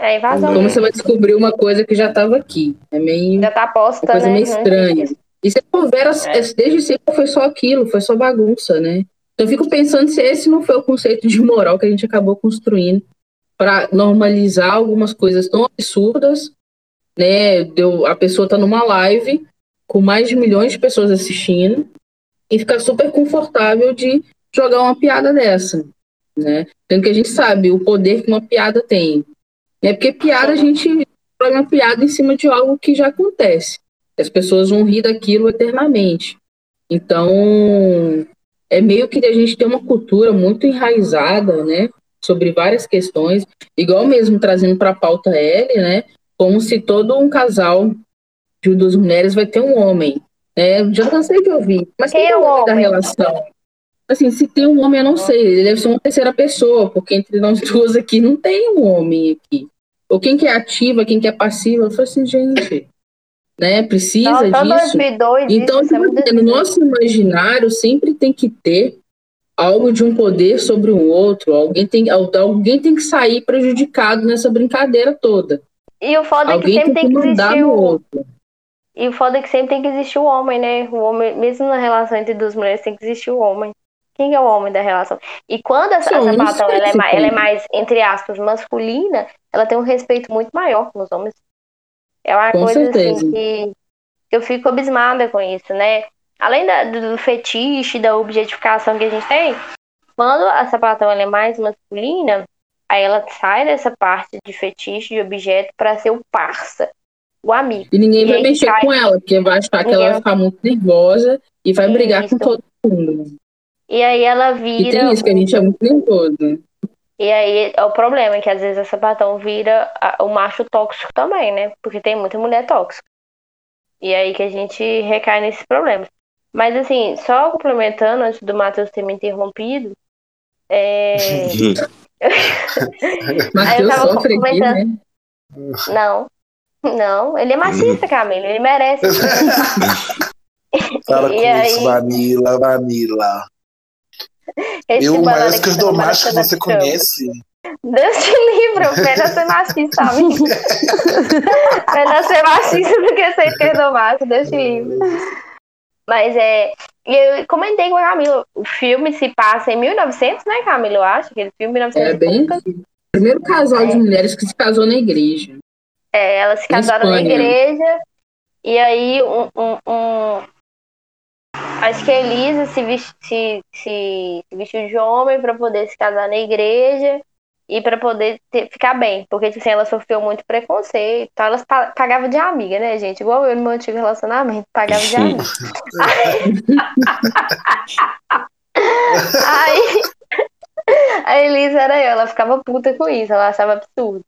É invasão. Como né? você vai descobrir uma coisa que já estava aqui? É meio. Já tá posta, Uma coisa né? meio estranha. E se for ver, as- É. desde sempre foi só aquilo, foi só bagunça, né? Eu fico pensando se esse não foi o conceito de moral que a gente acabou construindo para normalizar algumas coisas tão absurdas, né? Deu, a pessoa tá numa live com mais de milhões de pessoas assistindo e ficar super confortável de jogar uma piada dessa, né? Sendo que a gente sabe o poder que uma piada tem. Né? Porque piada a gente joga uma piada em cima de algo que já acontece. As pessoas vão rir daquilo eternamente. Então, é meio que a gente tem uma cultura muito enraizada, né? Sobre várias questões, igual mesmo trazendo para a pauta L, né? Como se todo um casal de duas mulheres vai ter um homem. Né? Já cansei de ouvir. Mas quem é é o homem da relação? Assim, se tem um homem, eu não sei. Ele deve ser uma terceira pessoa, porque entre nós duas aqui não tem um homem aqui. Ou quem que é ativa, quem que é passiva. Eu assim, gente, né? Precisa Nossa, disso. 2002, Então, isso, é no nosso imaginário sempre tem que ter algo de um poder sobre o outro. Alguém tem, alguém tem que sair prejudicado nessa brincadeira toda. E o foda é que Alguém sempre tem tem que que mandar existir o. outro. E o foda é que sempre tem que existir o homem, né? O homem, mesmo na relação entre duas mulheres, tem que existir o homem. Quem é o homem da relação? E quando essa, Sim, essa ela é, tem. ela é mais, entre aspas, masculina, ela tem um respeito muito maior com os homens. É uma Com coisa assim que eu fico abismada com isso, né? Além da- do, fetiche, da objetificação que a gente tem, quando a sapatão é mais masculina, aí ela sai dessa parte de fetiche, de objeto, pra ser o parça, o amigo. E ninguém E vai mexer cai- com ela, porque vai achar que Ninguém ela vai ficar muito nervosa e vai brigar Isso. com todo mundo. E aí ela E vira. tem isso, que a gente é muito nervoso. E aí é o problema, que às vezes a sapatão vira o macho tóxico também, né? Porque tem muita mulher tóxica. E aí que a gente recai nesses problemas. Mas assim, só complementando antes do Matheus ter me interrompido, é... Matheus tava sofre aqui, né? não, não, ele é machista, Camila, ele merece. Para com E aí? isso, Vanilla, Vanilla. Esse Eu, o banana maior que que na você conhece. Deus te livre, melhor ser machista, amigo. melhor ser machista do que ser esquerdomacho, Deus te livre. Mas é. E eu comentei com a Camila, o filme se passa em 1900, né, Camila? Eu acho, aquele filme 1900 É bem. Primeiro casal de É. mulheres que se casou na igreja. É, elas se casaram na igreja, e aí um. um- um- Acho que a Elisa se, ves- se, se- se vestiu de homem para poder se casar na igreja e para poder ter- ficar bem, porque tipo assim, ela sofreu muito preconceito, então elas pa- pagavam de amiga, né, gente? Igual eu no meu antigo relacionamento, pagava de amiga. Aí a Elisa era eu, ela ficava puta com isso, ela achava absurdo.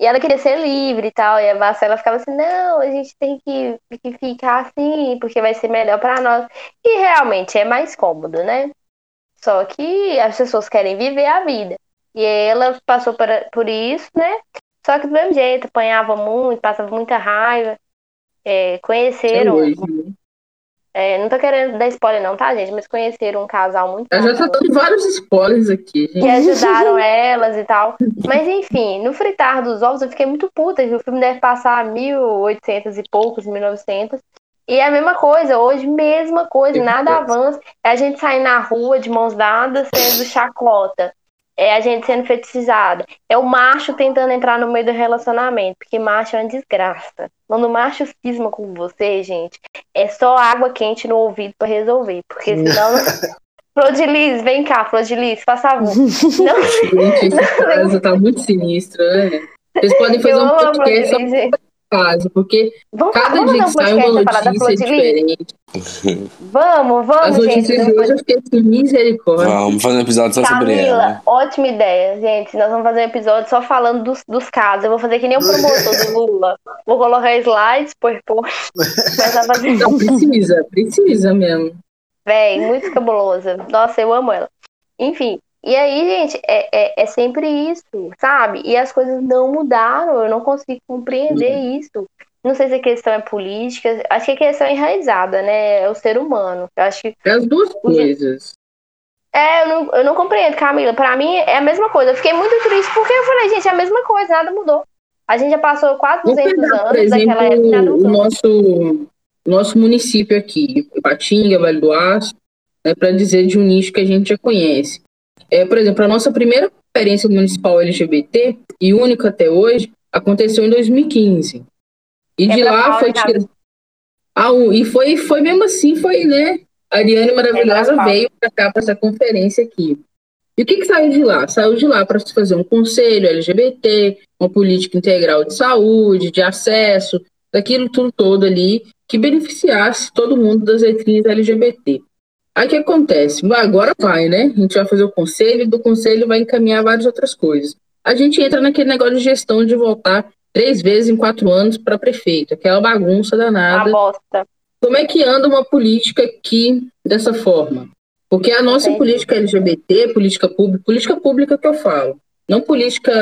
E ela queria ser livre e tal, e a Marcela ficava assim, não, a gente tem que, que ficar assim, porque vai ser melhor pra nós. E realmente é mais cômodo, né? Só que as pessoas querem viver a vida. E ela passou por, por isso, né? Só que do mesmo jeito, apanhava muito, passava muita raiva. É, conheceram. É, não tô querendo dar spoiler não, tá, gente? Mas conheceram um casal muito Ela já bacana dando vários spoilers aqui, gente. que ajudaram elas e tal. Mas enfim, no fritar dos ovos eu fiquei muito puta, que o filme deve passar 1800 e poucos, 1900. E é a mesma coisa, hoje, mesma coisa, nada coisa. avança. É a gente sair na rua de mãos dadas sendo chacota. É a gente sendo fetichizada. É o macho tentando entrar no meio do relacionamento, porque macho é uma desgraça. Quando o macho cisma com você, gente, é só água quente no ouvido pra resolver. Porque senão. Flor de Lis, vem cá, Flor de Lis, faz favor. Não, Gente, esse caso tá muito sinistro, né? Vocês podem fazer eu um podcast só caso, porque Vamos, cada vamos dia um sai uma da Flor notícia diferente. Vamos, As vamos, gente. de hoje eu fiquei assim, misericórdia. Vamos fazer um episódio só sobre Camila, ela. ótima ideia, gente. Nós vamos fazer um episódio só falando dos, dos casos. Eu vou fazer que nem o promotor do Lula. Vou colocar slides, PowerPoint. A fazer. Não, precisa, precisa mesmo. Véi, muito cabulosa. Nossa, eu amo ela. Enfim. E aí, gente, é, é, é sempre isso, sabe? E as coisas não mudaram. Eu não consigo compreender isso. Não sei se a questão é política. Acho que a questão é enraizada, né? É o ser humano. Eu acho que É as duas coisas. É, eu não, eu não compreendo, Camila. Pra mim é a mesma coisa. Eu fiquei muito triste porque eu falei, gente, é a mesma coisa, nada mudou. A gente já passou quase Vou 200 pegar, anos daquela época, nada exemplo, o mudou. nosso, nosso município aqui, Ipatinga, Vale do Aço, né, para dizer de um nicho que a gente já conhece. É, por exemplo, a nossa primeira conferência municipal LGBT, e única até hoje, aconteceu em 2015. E É de lá foi tirado. Ah, e foi, foi mesmo assim, foi, né? A Ariane Maravilhosa É veio para cá, para essa conferência aqui. E o que, que saiu de lá? Saiu de lá para se fazer um conselho LGBT, uma política integral de saúde, de acesso, daquilo tudo todo ali, que beneficiasse todo mundo das letrinhas LGBT. Aí o que acontece? Agora vai, né? A gente vai fazer o conselho, e do conselho vai encaminhar várias outras coisas. A gente entra naquele negócio de gestão de voltar três vezes em quatro anos para prefeito, aquela bagunça Uma danada. bosta. Como é que anda uma política aqui dessa forma? Porque a nossa Entendi. política LGBT, política pública, política pública que eu falo, não política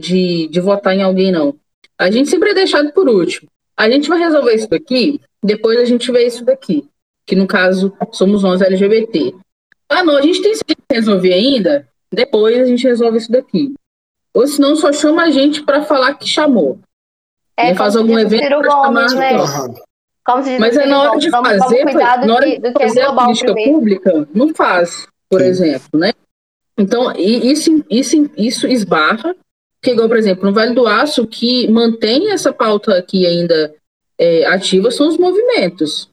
de, de votar em alguém, não. A gente sempre é deixado por último. A gente vai resolver isso daqui, depois a gente vê isso daqui, que no caso somos nós LGBT. Ah, não, a gente tem isso que resolver ainda, depois a gente resolve isso daqui. Ou senão só chama a gente para falar que chamou. É faz algum se evento Gomes, chamar- né? Se Mas é na hora de vamos, fazer, vamos na hora de fazer a política primeiro. pública, não faz. por Sim. exemplo, né? Então, isso, isso, isso esbarra, que igual, por exemplo, no Vale do Aço, o que mantém essa pauta aqui ainda é, ativa são os movimentos.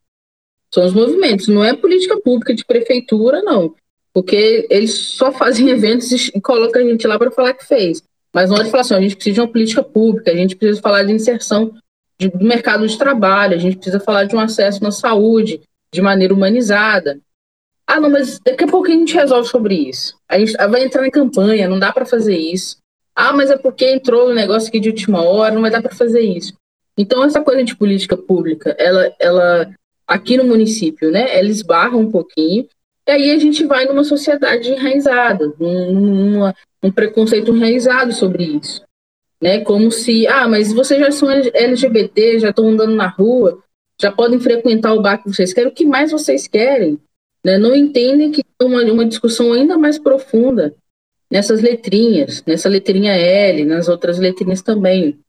São os movimentos, não é política pública de prefeitura, não. Porque eles só fazem eventos e colocam a gente lá para falar que fez. Mas não é de ó, a gente precisa de uma política pública, a gente precisa falar de inserção de- do mercado de trabalho, a gente precisa falar de um acesso na saúde de maneira humanizada. Ah, não, mas daqui a pouco a gente resolve sobre isso. A gente vai entrar em campanha, não dá para fazer isso. Ah, mas é porque entrou o negócio aqui de última hora, não vai dar para fazer isso. Então, essa coisa de política pública, ela, ela aqui no município, né, ela esbarra um pouquinho, e aí a gente vai numa sociedade enraizada, num, numa, um preconceito enraizado sobre isso. Né? Como se, ah, mas vocês já são LGBT, já estão andando na rua, já podem frequentar o bar que vocês querem, o que mais vocês querem? Né? Não entendem que tem uma, uma discussão ainda mais profunda nessas letrinhas, nessa letrinha L, nas outras letrinhas também.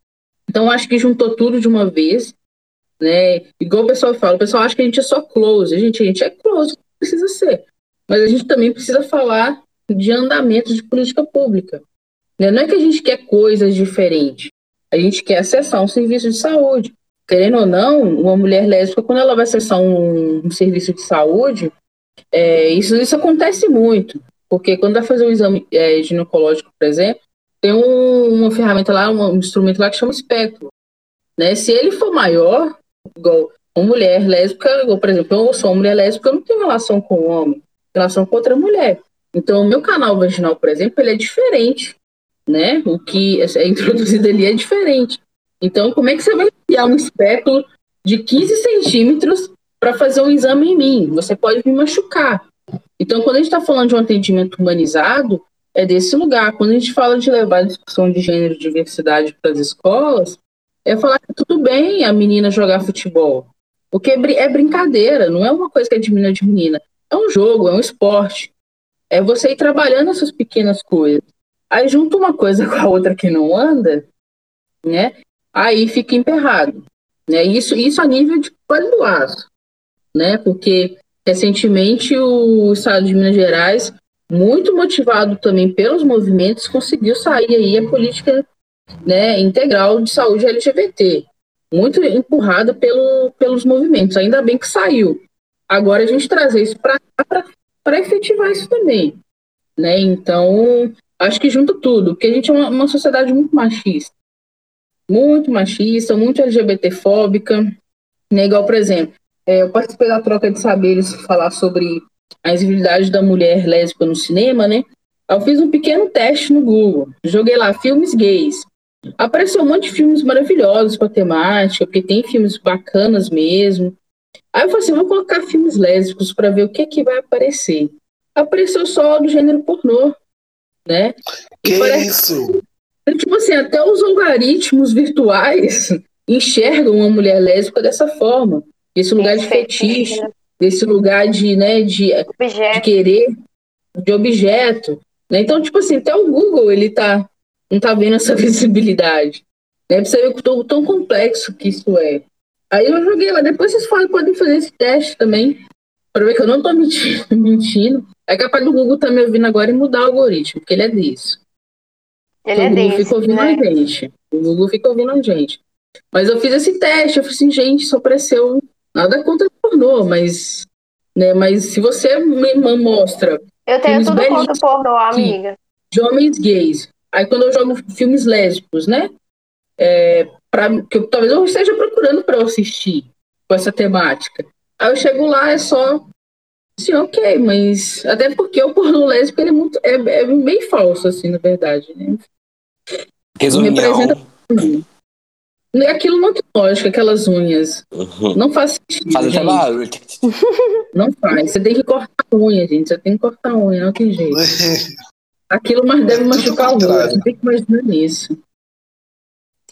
Então, acho que juntou tudo de uma vez, né? Igual o pessoal fala, o pessoal acha que a gente é só close. Gente, a gente é close, precisa ser. Mas a gente também precisa falar de andamento de política pública. né? Não é que a gente quer coisas diferentes. A gente quer acessar um serviço de saúde. Querendo ou não, uma mulher lésbica, quando ela vai acessar um, um serviço de saúde, é, isso, isso acontece muito. Porque quando vai fazer um exame é, ginecológico, por exemplo, tem um- uma ferramenta lá, um instrumento lá que chama espectro. Né? Se ele for maior, igual uma mulher lésbica, igual, por exemplo, eu sou uma mulher lésbica, eu não tenho relação com um homem, relação com outra mulher. Então, o meu canal vaginal, por exemplo, ele é diferente, né? O que é introduzido ali é diferente. Então, como é que você vai criar um espectro de 15 centímetros para fazer um exame em mim? Você pode me machucar. Então, quando a gente está falando de um atendimento humanizado, é desse lugar. Quando a gente fala de levar a discussão de gênero e diversidade para as escolas, é falar que tudo bem a menina jogar futebol. Porque é é brincadeira, não é uma coisa que é de menina de menina. É um jogo, é um esporte. É você ir trabalhando essas pequenas coisas. Aí junta uma coisa com a outra que não anda, né? Aí fica emperrado. Né? Isso, isso a nível de Vale do Aço. Né? Porque recentemente o Estado de Minas Gerais, muito motivado também pelos movimentos, conseguiu sair aí a política né, integral de saúde LGBT. Muito empurrada pelo, pelos movimentos. Ainda bem que saiu. Agora a gente trazer isso para efetivar isso também. Né? Então, acho que junta tudo, porque a gente é uma, uma sociedade muito machista. Muito machista, muito LGBTfóbica. Né? Igual, por exemplo, é, eu participei da troca de saberes falar sobre a visibilidade da mulher lésbica no cinema, né? Eu fiz um pequeno teste no Google. Joguei lá filmes gays. Apareceu um monte de filmes maravilhosos com a temática, porque tem filmes bacanas mesmo. Aí eu falei assim, vou colocar filmes lésbicos para ver o que é que vai aparecer. Apareceu só do gênero pornô, né? Que parece- isso? Tipo assim, até os algoritmos virtuais enxergam uma mulher lésbica dessa forma. Esse lugar de fetiche, desse lugar de, né, de, de Objeto. querer, de objeto. Né? Então, tipo assim, até o Google ele tá, não tá vendo essa visibilidade. Né? Pra você ver o tão, tão complexo que isso é. Aí eu joguei lá, depois vocês podem, podem fazer esse teste também, para ver que eu não tô mentindo. mentindo. É capaz do Google tá me ouvindo agora e mudar o algoritmo, porque ele é disso. Ele o é Google desse, fica ouvindo né? a gente. O Google fica ouvindo a gente. Mas eu fiz esse teste, eu falei assim, gente, só apareceu nada contra pornô, mas, né, mas se você me mostra Eu tenho tudo contra o pornô, amiga. de homens gays, aí quando eu jogo filmes lésbicos, né, é, pra, que eu, talvez eu esteja procurando para eu assistir com essa temática. Aí eu chego lá, é só assim, ok, mas até porque o pornô lésbico ele é muito, é, é meio falso, assim, na verdade, né? Resumião. representa- Aquilo não tem lógica, aquelas unhas. Uhum. Não faz sentido. Faz até barulho. Não faz. Você tem que cortar a unha, gente. Você tem que cortar a unha, não tem jeito. Aquilo mais deve É machucar o rosto. Você tem que imaginar nisso.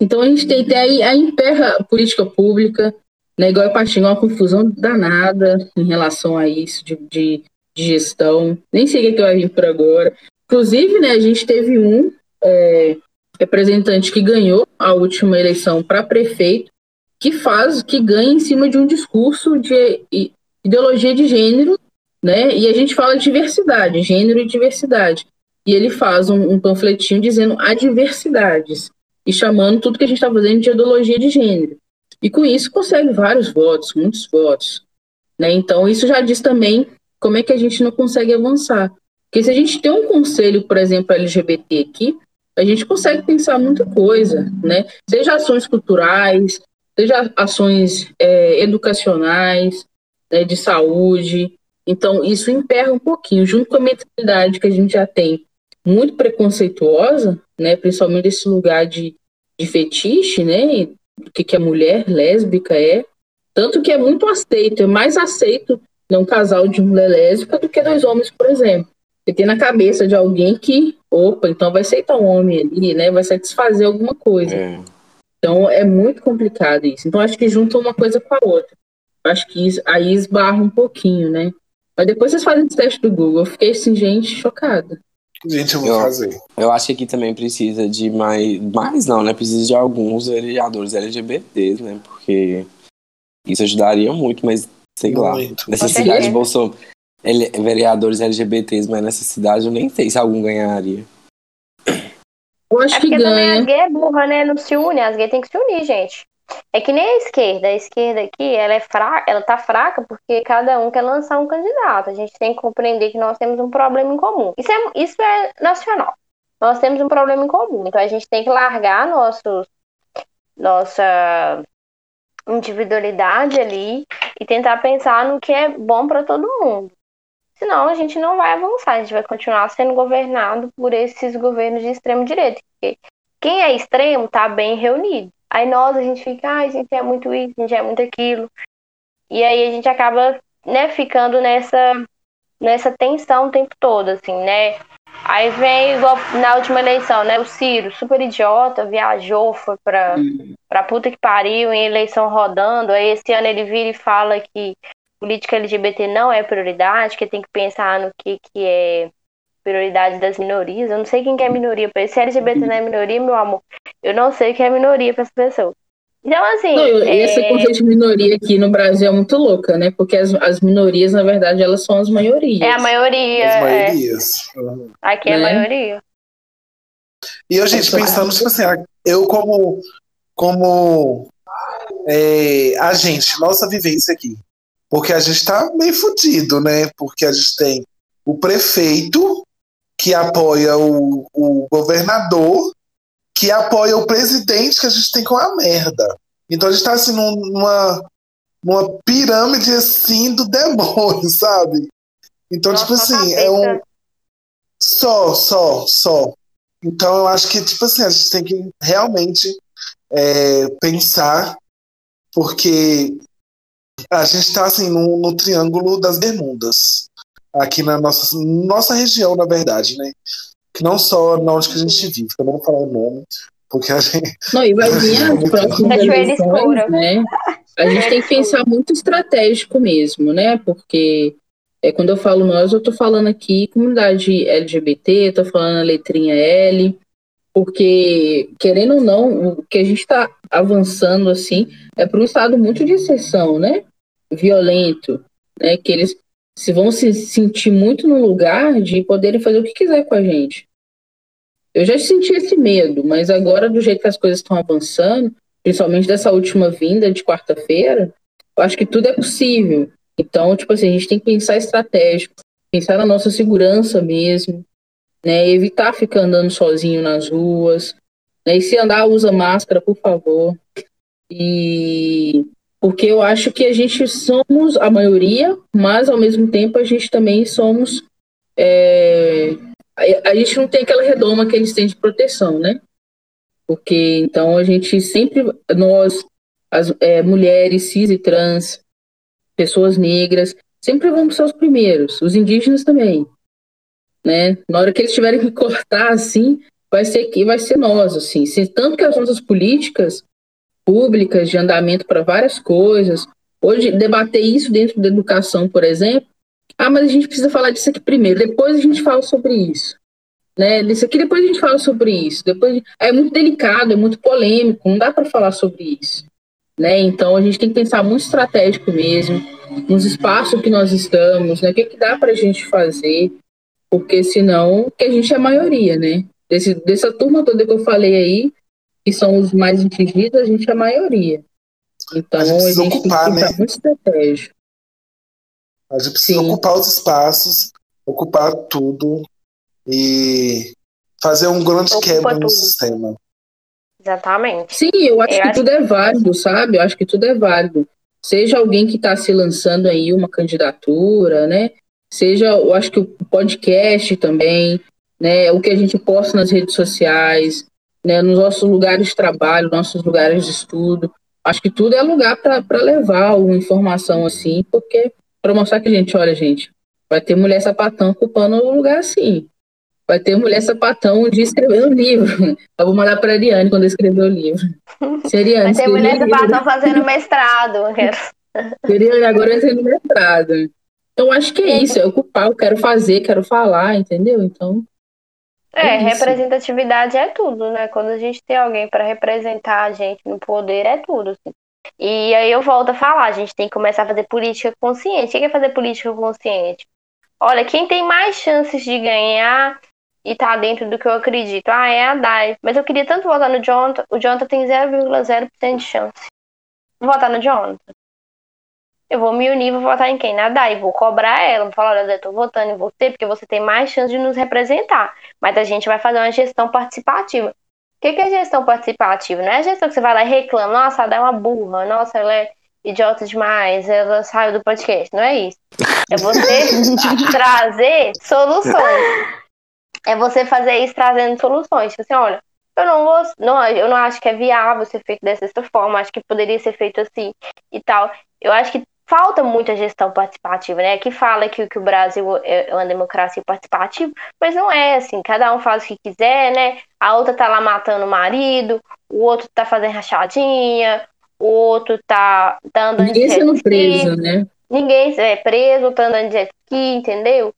Então a gente tem, tem aí, a política pública, né? Igual eu partilho, uma confusão danada em relação a isso de, de, de gestão. Nem sei o que, é que vai vir por agora. Inclusive, né, a gente teve um é, representante que ganhou a última eleição para prefeito, que faz, que ganha em cima de um discurso de ideologia de gênero né? E a gente fala de diversidade, gênero e diversidade. E ele faz um, um panfletinho dizendo adversidades e chamando tudo que a gente está fazendo de ideologia de gênero. E com isso consegue vários votos, muitos votos. Né? Então, isso já diz também como é que a gente não consegue avançar. Porque se a gente tem um conselho, por exemplo, LGBT aqui, a gente consegue pensar muita coisa, né? Seja ações culturais, seja ações é, educacionais, né, de saúde. Então, isso emperra um pouquinho, junto com a mentalidade que a gente já tem muito preconceituosa, né, principalmente esse lugar de, de fetiche, né, do que, que a mulher lésbica é, tanto que é muito aceito, é mais aceito né, um casal de mulher lésbica do que dois homens, por exemplo. Você tem na cabeça de alguém que, opa, então vai aceitar um homem ali, né, vai satisfazer alguma coisa. É. Então é muito complicado isso. Então acho que junta uma coisa com a outra. Acho que isso, aí esbarra um pouquinho, né? Mas depois vocês fazem esse teste do Google. Eu fiquei assim, gente, chocada. Gente, eu vou eu, fazer. Eu acho que aqui também precisa de mais. Mais não, né? Precisa de alguns vereadores LGBTs, né? Porque isso ajudaria muito, mas sei muito. lá. Necessidade de Bolsonaro. Ele, vereadores LGBTs, mas nessa cidade eu nem sei se algum ganharia. Eu acho é que porque ganha. também as gays é burra, né? Não se une, as gays tem que se unir, gente. É que nem a esquerda. A esquerda aqui, ela é fraca, ela tá fraca porque cada um quer lançar um candidato. A gente tem que compreender que nós temos um problema em comum. Isso é, isso é nacional. Nós temos um problema em comum. Então a gente tem que largar nossos, nossa individualidade ali e tentar pensar no que é bom para todo mundo. Senão a gente não vai avançar, a gente vai continuar sendo governado por esses governos de extremo direita. Porque quem é extremo tá bem reunido. Aí nós, a gente fica, ah, a gente é muito isso, a gente é muito aquilo. E aí a gente acaba, né, ficando nessa, nessa tensão o tempo todo, assim, né? Aí vem, igual na última eleição, né? O Ciro, super idiota, viajou, foi pra, pra puta que pariu, em eleição rodando. Aí esse ano ele vira e fala que política LGBT não é prioridade, que tem que pensar no que, que é prioridade das minorias. Eu não sei quem que é minoria. Se LGBT não é minoria, meu amor, eu não sei quem é minoria para essa pessoa. Então, assim. Não, é... Esse conceito de minoria aqui no Brasil é muito louca, né? Porque as, as minorias, na verdade, elas são as maiorias. É a maioria. As é. maiorias. É. Aqui é a né? maioria. E eu, gente, pensando, tipo assim, eu como, como é, a gente, nossa vivência aqui. Porque a gente tá meio fudido, né? Porque a gente tem o prefeito que apoia o, o governador, que apoia o presidente que a gente tem com a merda. Então a gente tá assim numa, numa pirâmide assim do demônio, sabe? Então, Nossa, tipo assim, é um. Só, só, só. Então eu acho que, tipo assim, a gente tem que realmente é, pensar, porque a gente está assim no, no Triângulo das Bermudas aqui na nossa, nossa região, na verdade, né? Que não só na onde que a gente vive, eu não vou falar o nome, porque a gente. Não, e vai vir as próximas eleições, né? A gente tem que pensar muito estratégico mesmo, né? Porque é, quando eu falo nós, eu estou falando aqui comunidade LGBT, estou falando a letrinha L, porque, querendo ou não, o que a gente está avançando assim é para um estado muito de exceção, né? Violento, né? Que eles se vão se sentir muito no lugar de poderem fazer o que quiser com a gente. Eu já senti esse medo, mas agora, do jeito que as coisas estão avançando, principalmente dessa última vinda de quarta-feira, eu acho que tudo é possível. Então, tipo assim, a gente tem que pensar estratégico, pensar na nossa segurança mesmo, né? Evitar ficar andando sozinho nas ruas, né? E se andar, usa máscara, por favor. E porque eu acho que a gente somos a maioria, mas ao mesmo tempo a gente também somos. É, a, a, gente não tem aquela redoma que eles têm de proteção, né? Porque então a gente sempre, nós, as é, mulheres cis e trans, pessoas negras, sempre vamos ser os primeiros, os indígenas também. Né? Na hora que eles tiverem que cortar assim, vai ser que vai ser nós, assim. Tanto que as nossas políticas públicas de andamento para várias coisas. Hoje, debater isso dentro da educação, por exemplo, ah, mas a gente precisa falar disso aqui primeiro, depois a gente fala sobre isso. Né? Isso aqui depois a gente fala sobre isso. Depois é muito delicado, é muito polêmico, não dá para falar sobre isso. né? Então a gente tem que pensar muito estratégico mesmo, nos espaços que nós estamos, né? O que, que dá para a gente fazer, porque senão que a gente é a maioria, né? Desse, dessa turma toda que eu falei aí, que são os mais atingidos, a gente é a maioria. Então a gente, a gente ocupar, tem que pensar né? muito estratégico. A gente precisa Sim. ocupar os espaços, ocupar tudo e fazer um grande Ocupa quebra tudo. no sistema. Exatamente. Sim, eu acho eu que acho tudo é válido, sabe? Eu acho que tudo é válido. Seja alguém que está se lançando aí uma candidatura, né? Seja, eu acho que o podcast também, né? O que a gente posta nas redes sociais, né? Nos nossos lugares de trabalho, nossos lugares de estudo. Acho que tudo é lugar para levar uma informação assim, porque para mostrar que a gente, olha, gente, vai ter mulher sapatão ocupando o lugar assim. Vai ter mulher sapatão um dia escrevendo um livro. Eu vou mandar para a Ariane quando eu escrever o livro. Seria Vai ter mulher sapatão fazendo mestrado. Ariane agora fazendo mestrado. Então acho que é isso, é ocupar, eu quero fazer, quero falar, entendeu? Então. É, é representatividade é tudo, né? Quando a gente tem alguém para representar a gente no poder, é tudo. Assim. E aí eu volto a falar, a gente tem que começar a fazer política consciente. O que é fazer política consciente? Olha, quem tem mais chances de ganhar e tá dentro do que eu acredito. Ah, é a Dai. Mas eu queria tanto votar no Jonathan. O Jonathan tem 0,0% de chance. Vou votar no Jonathan. Eu vou me unir, vou votar em quem? Na Dai. Vou cobrar ela. Vou falar, olha, eu tô votando em você porque você tem mais chance de nos representar. Mas a gente vai fazer uma gestão participativa. O que, que é gestão participativa? Não é a gestão que você vai lá e reclama. Nossa, a Dai é uma burra. Nossa, ela é idiota demais. Ela saiu do podcast. Não é isso. É você trazer soluções é você fazer isso trazendo soluções. Tipo assim, olha, eu não gosto, não, eu não acho que é viável ser feito dessa forma, acho que poderia ser feito assim e tal. Eu acho que falta muita gestão participativa, né? Que fala que, que o Brasil é uma democracia participativa, mas não é assim, cada um faz o que quiser, né? A outra tá lá matando o marido, o outro tá fazendo rachadinha, o outro tá, tá andando Ninguém de jet sendo preso, né? Ninguém é preso, tá andando de jet ski, entendeu?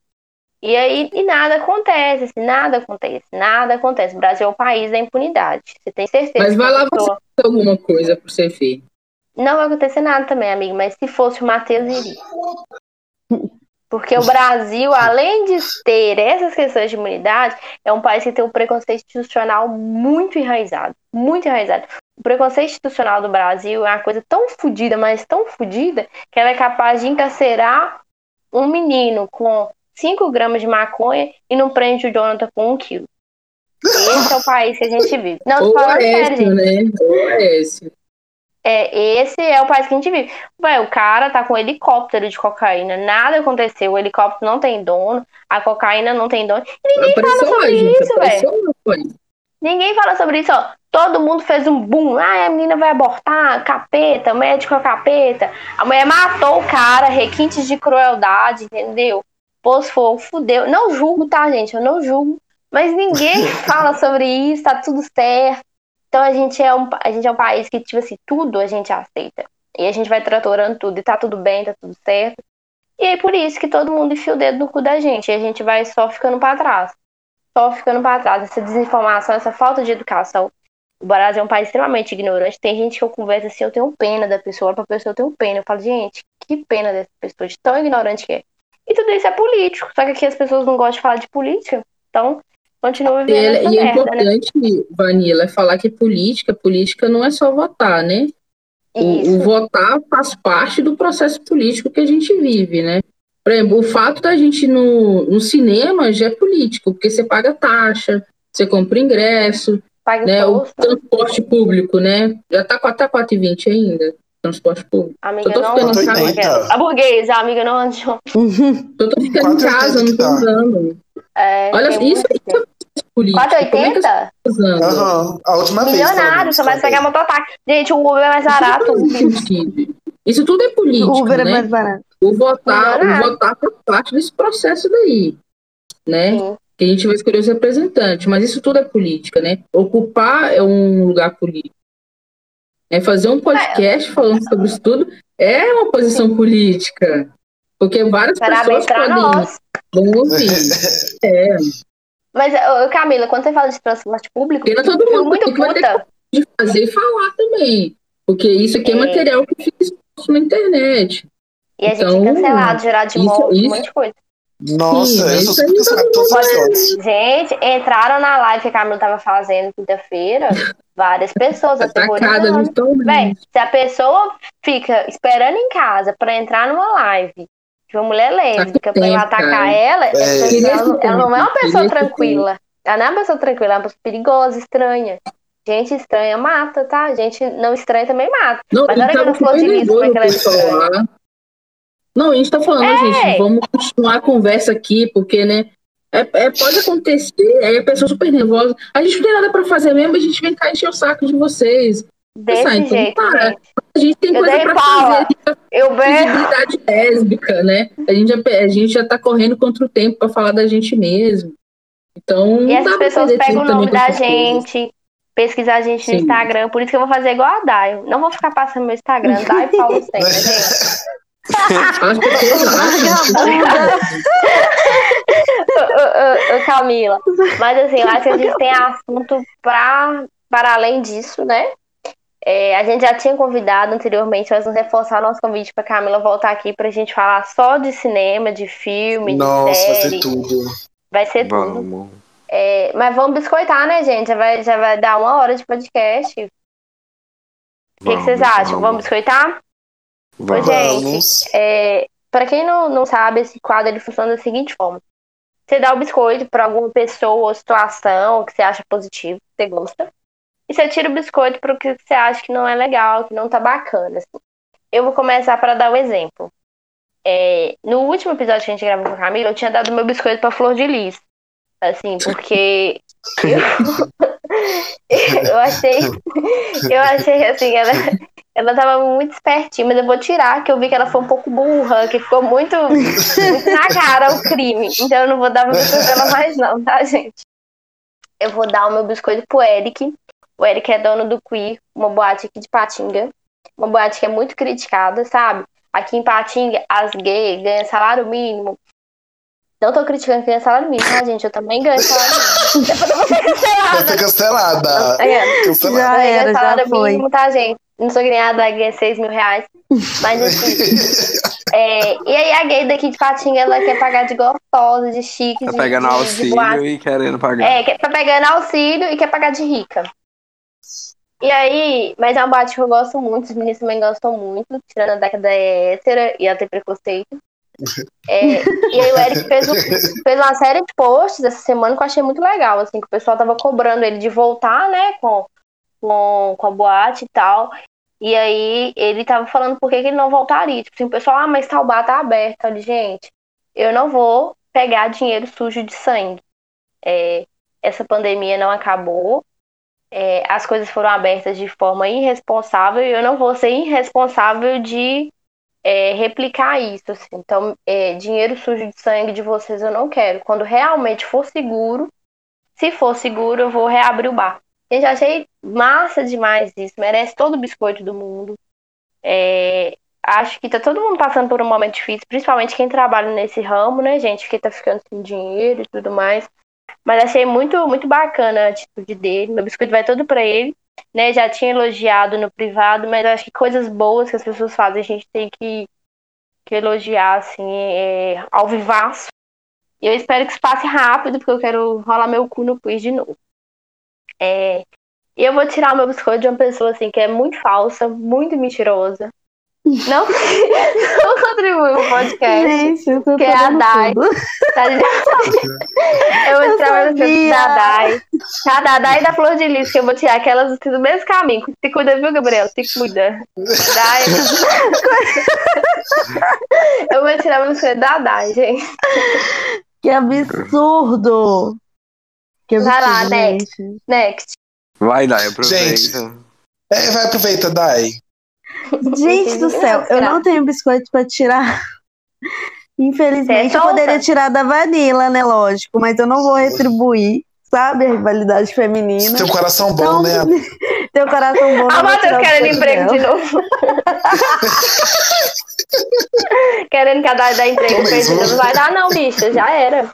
E aí e nada acontece, assim, nada acontece, nada acontece. O Brasil é o país da impunidade. Você tem certeza. Mas vai lá pessoa... você alguma coisa para você ver. Não vai acontecer nada também, amigo, mas se fosse o Matheus iria. Porque o Brasil, além de ter essas questões de imunidade, é um país que tem um preconceito institucional muito enraizado. Muito enraizado. O preconceito institucional do Brasil é uma coisa tão fodida, mas tão fodida, que ela é capaz de encarcerar um menino com 5 gramas de maconha e não prende o Jonathan com um quilo. Esse é o país que a gente vive. Não, tô falando sério, gente. Né? esse. É, esse é o país que a gente vive. Ué, o cara tá com um helicóptero de cocaína, nada aconteceu, o helicóptero não tem dono, a cocaína não tem dono. E ninguém fala sobre gente, isso, velho. Ninguém fala sobre isso, ó. Todo mundo fez um boom. Ah, a menina vai abortar, capeta, médico é capeta. A mulher matou o cara, requintes de crueldade, entendeu? pôs fogo, fudeu. Não julgo, tá, gente? Eu não julgo. Mas ninguém fala sobre isso, tá tudo certo. Então a gente é um, a gente é um país que, tipo assim, tudo a gente aceita. E a gente vai tratorando tudo, e tá tudo bem, tá tudo certo. E aí por isso que todo mundo enfia o dedo no cu da gente. E a gente vai só ficando para trás. Só ficando para trás. Essa desinformação, essa falta de educação. O Brasil é um país extremamente ignorante. Tem gente que eu converso assim, eu tenho pena da pessoa, pra pessoa eu tenho pena. Eu falo, gente, que pena dessa pessoa, de tão ignorante que é. E tudo isso é político. Só que aqui as pessoas não gostam de falar de política. Então, continua vivendo. E, essa e é merda, é importante, né? Vanilla, é falar que política, política não é só votar, né? O, o, votar faz parte do processo político que a gente vive, né? Por exemplo, o fato da gente no, no cinema já é político, porque você paga taxa, você compra ingresso, paga né? o transporte público, né? Já tá, tá 4,20 ainda transporte público. Amiga, eu tô ficando em casa. A burguesa, a amiga não andou. eu tô ficando em casa, não tô andando. É, Olha, isso é político. 4,80? É uhum. A última vez. Milionário, você vai pegar mototáxi. Gente, o Uber é mais barato. Isso tudo é político. O Uber é né? é mais barato. O votar, o votar faz parte desse processo daí. Né? Sim. Que a gente vai escolher os representantes, mas isso tudo é política, né? Ocupar é um lugar político. É fazer um podcast é. falando sobre isso tudo é uma posição Sim. política. Porque várias Parabéns pessoas podem nós. Vão ouvir. é. Mas, Camila, quando você fala de transporte público, Tem todo mundo muito puta. de fazer e falar também. Porque isso aqui é, é material que fica exposto na internet. E a então, gente é cancelado, gerar de morte, um monte de coisa. Nossa, Sim, sou super Gente, entraram na live que a Camila tava fazendo quinta-feira. Várias pessoas aterrorizando. Bem, se a pessoa fica esperando em casa pra entrar numa live uma mulher lésbica tá pra atacar cara. ela, é. ela, ela, não é uma pessoa tranquila. Ela não é uma pessoa tranquila, é uma pessoa perigosa, estranha. Gente estranha mata, tá? Gente não estranha também mata. Não, Mas na hora que ela falou de como é que ela é estranha? Não, a gente tá falando, é. gente, vamos continuar a conversa aqui, porque, né? É, é, pode acontecer, aí a pessoa super nervosa. A gente não tem nada pra fazer mesmo, a gente vem cá encher o saco de vocês. Desse Pensar, então, jeito, tá, A gente tem eu coisa pra fazer. Eu visibilidade lésbica, né? A gente, já, a gente já tá correndo contra o tempo pra falar da gente mesmo. Então, e as pessoas pegam o nome da gente, pesquisar a gente Sim. no Instagram, por isso que eu vou fazer igual a Dai. Não vou ficar passando meu Instagram, Dai Paulo Senna, gente. Camila, mas assim, eu acho que a gente tem assunto pra, para além disso, né? É, a gente já tinha convidado anteriormente, mas vamos reforçar nosso convite para Camila voltar aqui para a gente falar só de cinema, de filme, Nossa, de série. vai ser tudo. Vai ser vamos. tudo. É, mas vamos biscoitar, né, gente? Já vai, já vai dar uma hora de podcast. O que, que, vocês acham? Vamos, vamos biscoitar? Vamos. gente, é, para quem não, não sabe, esse quadro ele funciona da seguinte forma. Você dá o biscoito para alguma pessoa ou situação que você acha positivo, que você gosta. E você tira o biscoito para o que você acha que não é legal, que não tá bacana. Assim. Eu vou começar para dar o um exemplo. É, no último episódio que a gente gravou com a Camila, eu tinha dado meu biscoito para Flor de Lis. Assim, porque eu, eu achei. Eu achei assim, ela, ela tava muito espertinha, mas eu vou tirar, que eu vi que ela foi um pouco burra, que ficou muito, muito na cara o crime. Então eu não vou dar meu biscoito pra ela mais, não, tá, gente? Eu vou dar o meu biscoito pro Eric. O Eric é dono do Queer, uma boate aqui de Patinga. Uma boate que é muito criticada, sabe? Aqui em Patinga, as gays ganham salário mínimo. Não tô criticando quem é salário mínimo, tá, gente? Eu também ganho salário mínimo. Depois eu vou ser cancelada. Vou cancelada. É, cancelada. Já era, salário já mínimo, tá, gente? Não sou ganhada, ganhei 6 mil reais. Mas assim. é, e aí a gay daqui de Patinga, ela quer pagar de gostosa, de chique. Tá de, pegando de, auxílio de e querendo pagar. É, tá pegando auxílio e quer pagar de rica. E aí, mas é um boate que eu gosto muito, os meninos também gostam muito, tirando a década hétera e até preconceito. É, e aí o Eric fez, fez uma série de posts essa semana que eu achei muito legal, assim, que o pessoal tava cobrando ele de voltar, né, com, com, com a boate e tal. E aí ele tava falando por que, que ele não voltaria. Tipo assim, o pessoal, ah, mas tal bar tá aberto. ali, gente, eu não vou pegar dinheiro sujo de sangue. É, essa pandemia não acabou. É, as coisas foram abertas de forma irresponsável e eu não vou ser irresponsável de é, replicar isso. Assim. Então, é, dinheiro sujo de sangue de vocês eu não quero. Quando realmente for seguro, se for seguro, eu vou reabrir o bar. Gente, achei massa demais isso. Merece todo o biscoito do mundo. É, acho que tá todo mundo passando por um momento difícil, principalmente quem trabalha nesse ramo, né, gente? Que tá ficando sem dinheiro e tudo mais. Mas achei muito, muito bacana a atitude dele. Meu biscoito vai todo para ele. Né, já tinha elogiado no privado, mas acho que coisas boas que as pessoas fazem a gente tem que, que elogiar assim, é, ao vivaço. E eu espero que isso passe rápido, porque eu quero rolar meu cu no quiz de novo. É, e eu vou tirar o meu biscoito de uma pessoa assim que é muito falsa, muito mentirosa. Não, não contribui pro podcast. Gente, eu tô que é a Dai. Tá eu vou tirar o meu biscoito da Dai. A da Dai e da Flor de Lis, que eu vou tirar aquelas do mesmo caminho. Se cuida, viu, Gabriel? Se cuida. Dai. eu vou tirar o meu da Dai, gente. Que absurdo! Que Vai lá, next. next. Vai, Dai, aproveita. Gente, é, vai, aproveita, Dai. Gente do céu, eu não tenho biscoito pra tirar. Infelizmente, eu poderia tirar da Vanilla, né? Lógico, mas eu não vou retribuir, sabe? A rivalidade feminina. Tem um coração bom, então, né? Tem um coração bom. Ah, Matheus querendo emprego de novo. querendo que a Dai dá emprego. Não vai dar, não, bicha. Já era.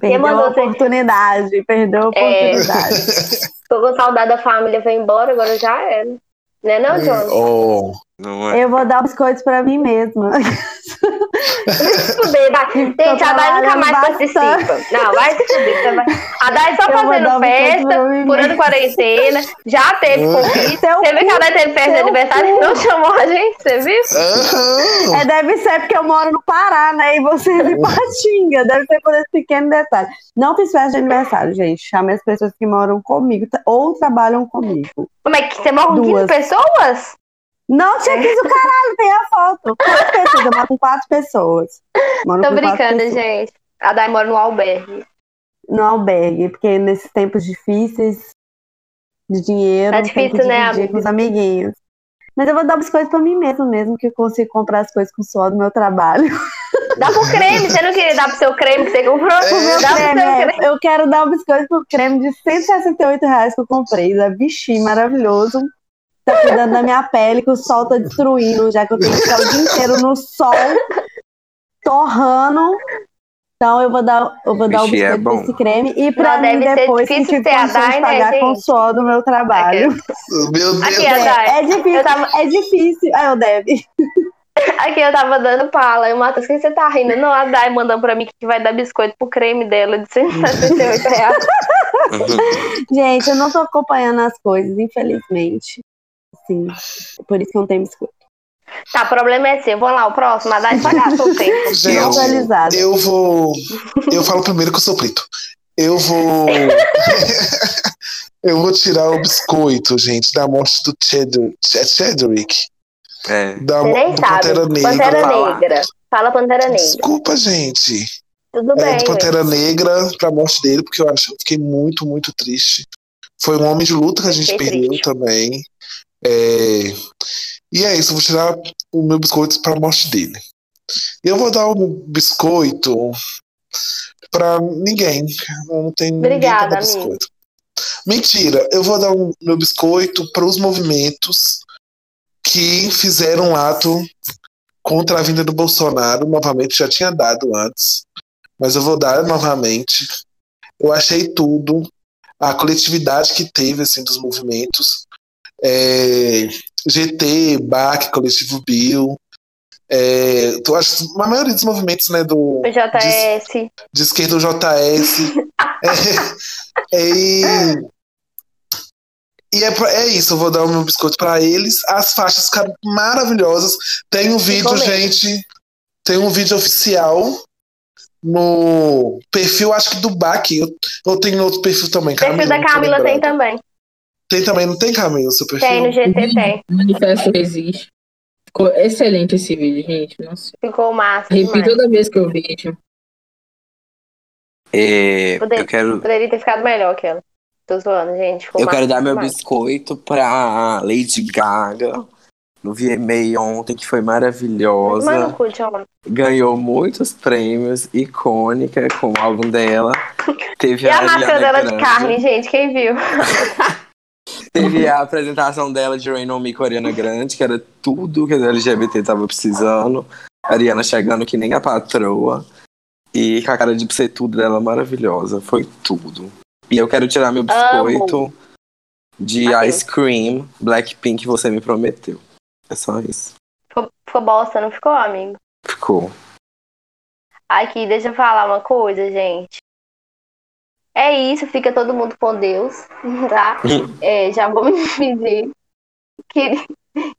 Perdeu a oportunidade, perdeu a é. oportunidade. É, tô com saudade da família, foi embora, agora já era. Né não, John? Oh. Não é. Eu vou dar biscoitos pra mim mesma. Fuder, vai. Gente, a Dai nunca mais participa. Não, vai se fuder. A Dai só Eu fazendo festa, furando quarentena. Já teve convite. Seu Você viu que a Dai teve festa de aniversário e não chamou a gente? Você viu? Aham. É, deve ser porque eu moro no Pará, né? E você é de Patinga. Deve ser por esse pequeno detalhe. Não fiz festa de aniversário, gente. Chamei as pessoas que moram comigo ou trabalham comigo. Como é que você mora com 15 Duas. pessoas? Não tinha 15 o caralho, tem a foto. Quatro pessoas, eu moro com quatro pessoas. Moro Tô brincando, pessoas. gente. A Dai mora no albergue. No albergue, porque nesses tempos difíceis de dinheiro, Tá tem difícil, né, amiga? com os amiguinhos. Mas eu vou dar biscoito pra mim mesmo, mesmo que eu consigo comprar as coisas com o suor do meu trabalho. Dá pro creme. Você não queria dar pro seu creme que você comprou? Meu Dá pro creme, seu é, creme. eu quero dar um biscoito pro creme de 168 reais que eu comprei, da Vichy, maravilhoso. Tá cuidando da minha pele, que o sol tá destruindo, já que eu tenho que ficar o dia inteiro no sol, torrando. Então eu vou dar, eu vou dar o é biscoito bom. pra esse creme e pra Não, mim depois que difícil tive ter a condições de né, pagar com o suor do meu trabalho. Meu Deus. Aqui, a É, é difícil, tava- é difícil. Ah, eu deve. Aqui eu tava dando pala. E o Matheus, o que você tá rindo? Não, a Dai mandando pra mim que vai dar biscoito pro creme dela de 168 reais. Gente, eu não tô acompanhando as coisas, infelizmente. Sim, por isso que não tem biscoito. Tá, o problema é seu. Vamos lá, o próximo. A Dai só gastou o tempo. Atualizado. eu vou. Eu falo primeiro que eu sou preto. Eu vou. eu vou tirar o biscoito, gente, da morte do Chedrick. É Chedrick? É. Da, Você nem do sabe. Pantera Negra. Pantera fala. Negra. Fala Pantera Negra. Desculpa, gente. Tudo É, bem. do. Pantera Negra pra morte dele, porque eu acho eu fiquei muito, muito triste. Foi um homem de luta que a gente Fiquei perdeu triste. também. É, E é isso, vou tirar o meu biscoito pra morte dele. Eu vou dar o meu biscoito pra ninguém. Eu não tenho Obrigada, ninguém amigo. biscoito. Mentira, eu vou dar o meu biscoito para os movimentos que fizeram um ato contra a vinda do Bolsonaro. Novamente, já tinha dado antes, mas eu vou dar novamente. Eu achei tudo, a coletividade que teve assim dos movimentos, é, GT, BAC, Coletivo Bill, é, eu acho a maioria dos movimentos né, do, O JS. de esquerda o JS. é, é, e é, é isso, eu vou dar o meu biscoito pra eles. As faixas ficaram maravilhosas. Tem um vídeo, gente. Tem um vídeo oficial no perfil, acho que do BAC. Eu, eu tenho outro perfil também. O perfil da Camila tem também. Tem também, não tem Camila, seu perfil? Tem, no GT tem. O manifesto existe. Ficou excelente esse vídeo, gente. Nossa. Ficou massa. Demais. toda vez que eu vejo. É, Poder- eu quero, Poderia ter ficado melhor que ela. Tô zoando, gente. Ficou eu quero dar meu demais. biscoito pra Lady Gaga no VMA ontem, que foi Mano, maravilhosa. John. Ganhou muitos prêmios, icônica com o álbum dela. Teve E a Ariana máscara dela de Grande. carne, gente, quem viu? Teve a apresentação dela de Rain On Me com a Ariana Grande, que era tudo que a LGBT tava precisando. A Ariana chegando que nem a patroa. E com a cara de ser tudo dela maravilhosa. Foi tudo. E eu quero tirar meu biscoito de Adeus. Ice Cream Blackpink, você me prometeu. É só isso. Ficou, ficou bosta, não ficou, amigo? Ficou. Aqui, deixa eu falar uma coisa, gente. É isso, fica todo mundo com Deus, tá? É, já vou me dizer. Que,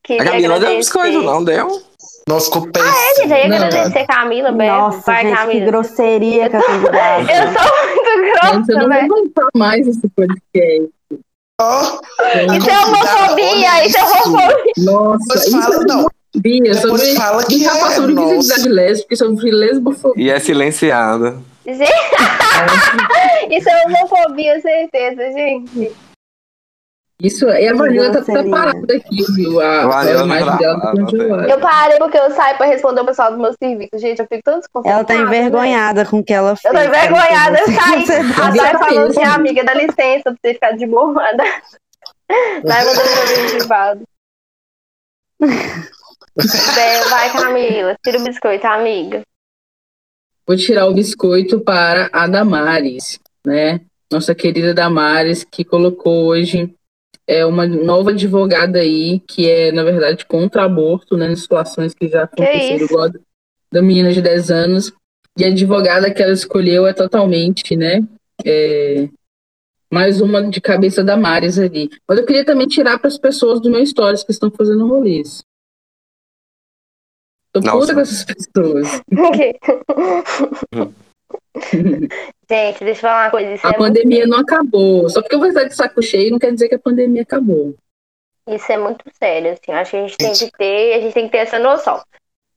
queria A Camila deu agradecer. biscoito, não deu? Nossa, ficou péssimo. Gente, já ia Não. agradecer a Camila, Beto. Nossa, Vai, gente, que Camila. grosseria que eu dado. Eu sou muito Gente, eu grossa, não velho. vou mais esse podcast. Ó, Isso é homofobia, isso é homofobia. Nossa, isso fala, é não. homofobia. Depois Sobre... fala que é, sobre visibilidade lésbica, sobre lesbofobia. E é silenciada. Gente, isso é homofobia, certeza, gente. Isso, e a Vanilla tá grosseria. preparada aqui, viu? A, Vanilla a imagem tá dela tá congelada. Eu parei porque eu saio pra responder o pessoal do meu serviço. Gente, eu fico tão desconcertada. Ela tá envergonhada com o que ela Eu fez. tô envergonhada, eu saí. A Dai falando assim, amiga, dá licença pra você ficar de boa. Dai mandando em privado. Bem, vai, Camila. Tira o biscoito, amiga. Vou tirar o biscoito para a Damares, né? Nossa querida Damares, que colocou hoje é uma nova advogada aí, que é, na verdade, contra aborto, né? Em situações que já aconteceram, igual da menina de 10 anos. E a advogada que ela escolheu é totalmente, né? É, mais uma de cabeça da Maris ali. Mas eu queria também tirar para as pessoas do meu stories que estão fazendo rolês. Tô Nossa. puta com essas pessoas. Gente, deixa eu falar uma coisa. a é pandemia não acabou. Só porque eu vou estar de saco cheio não quer dizer que a pandemia acabou. Isso é muito sério, assim. Acho que a gente tem que ter, a gente tem que ter essa noção.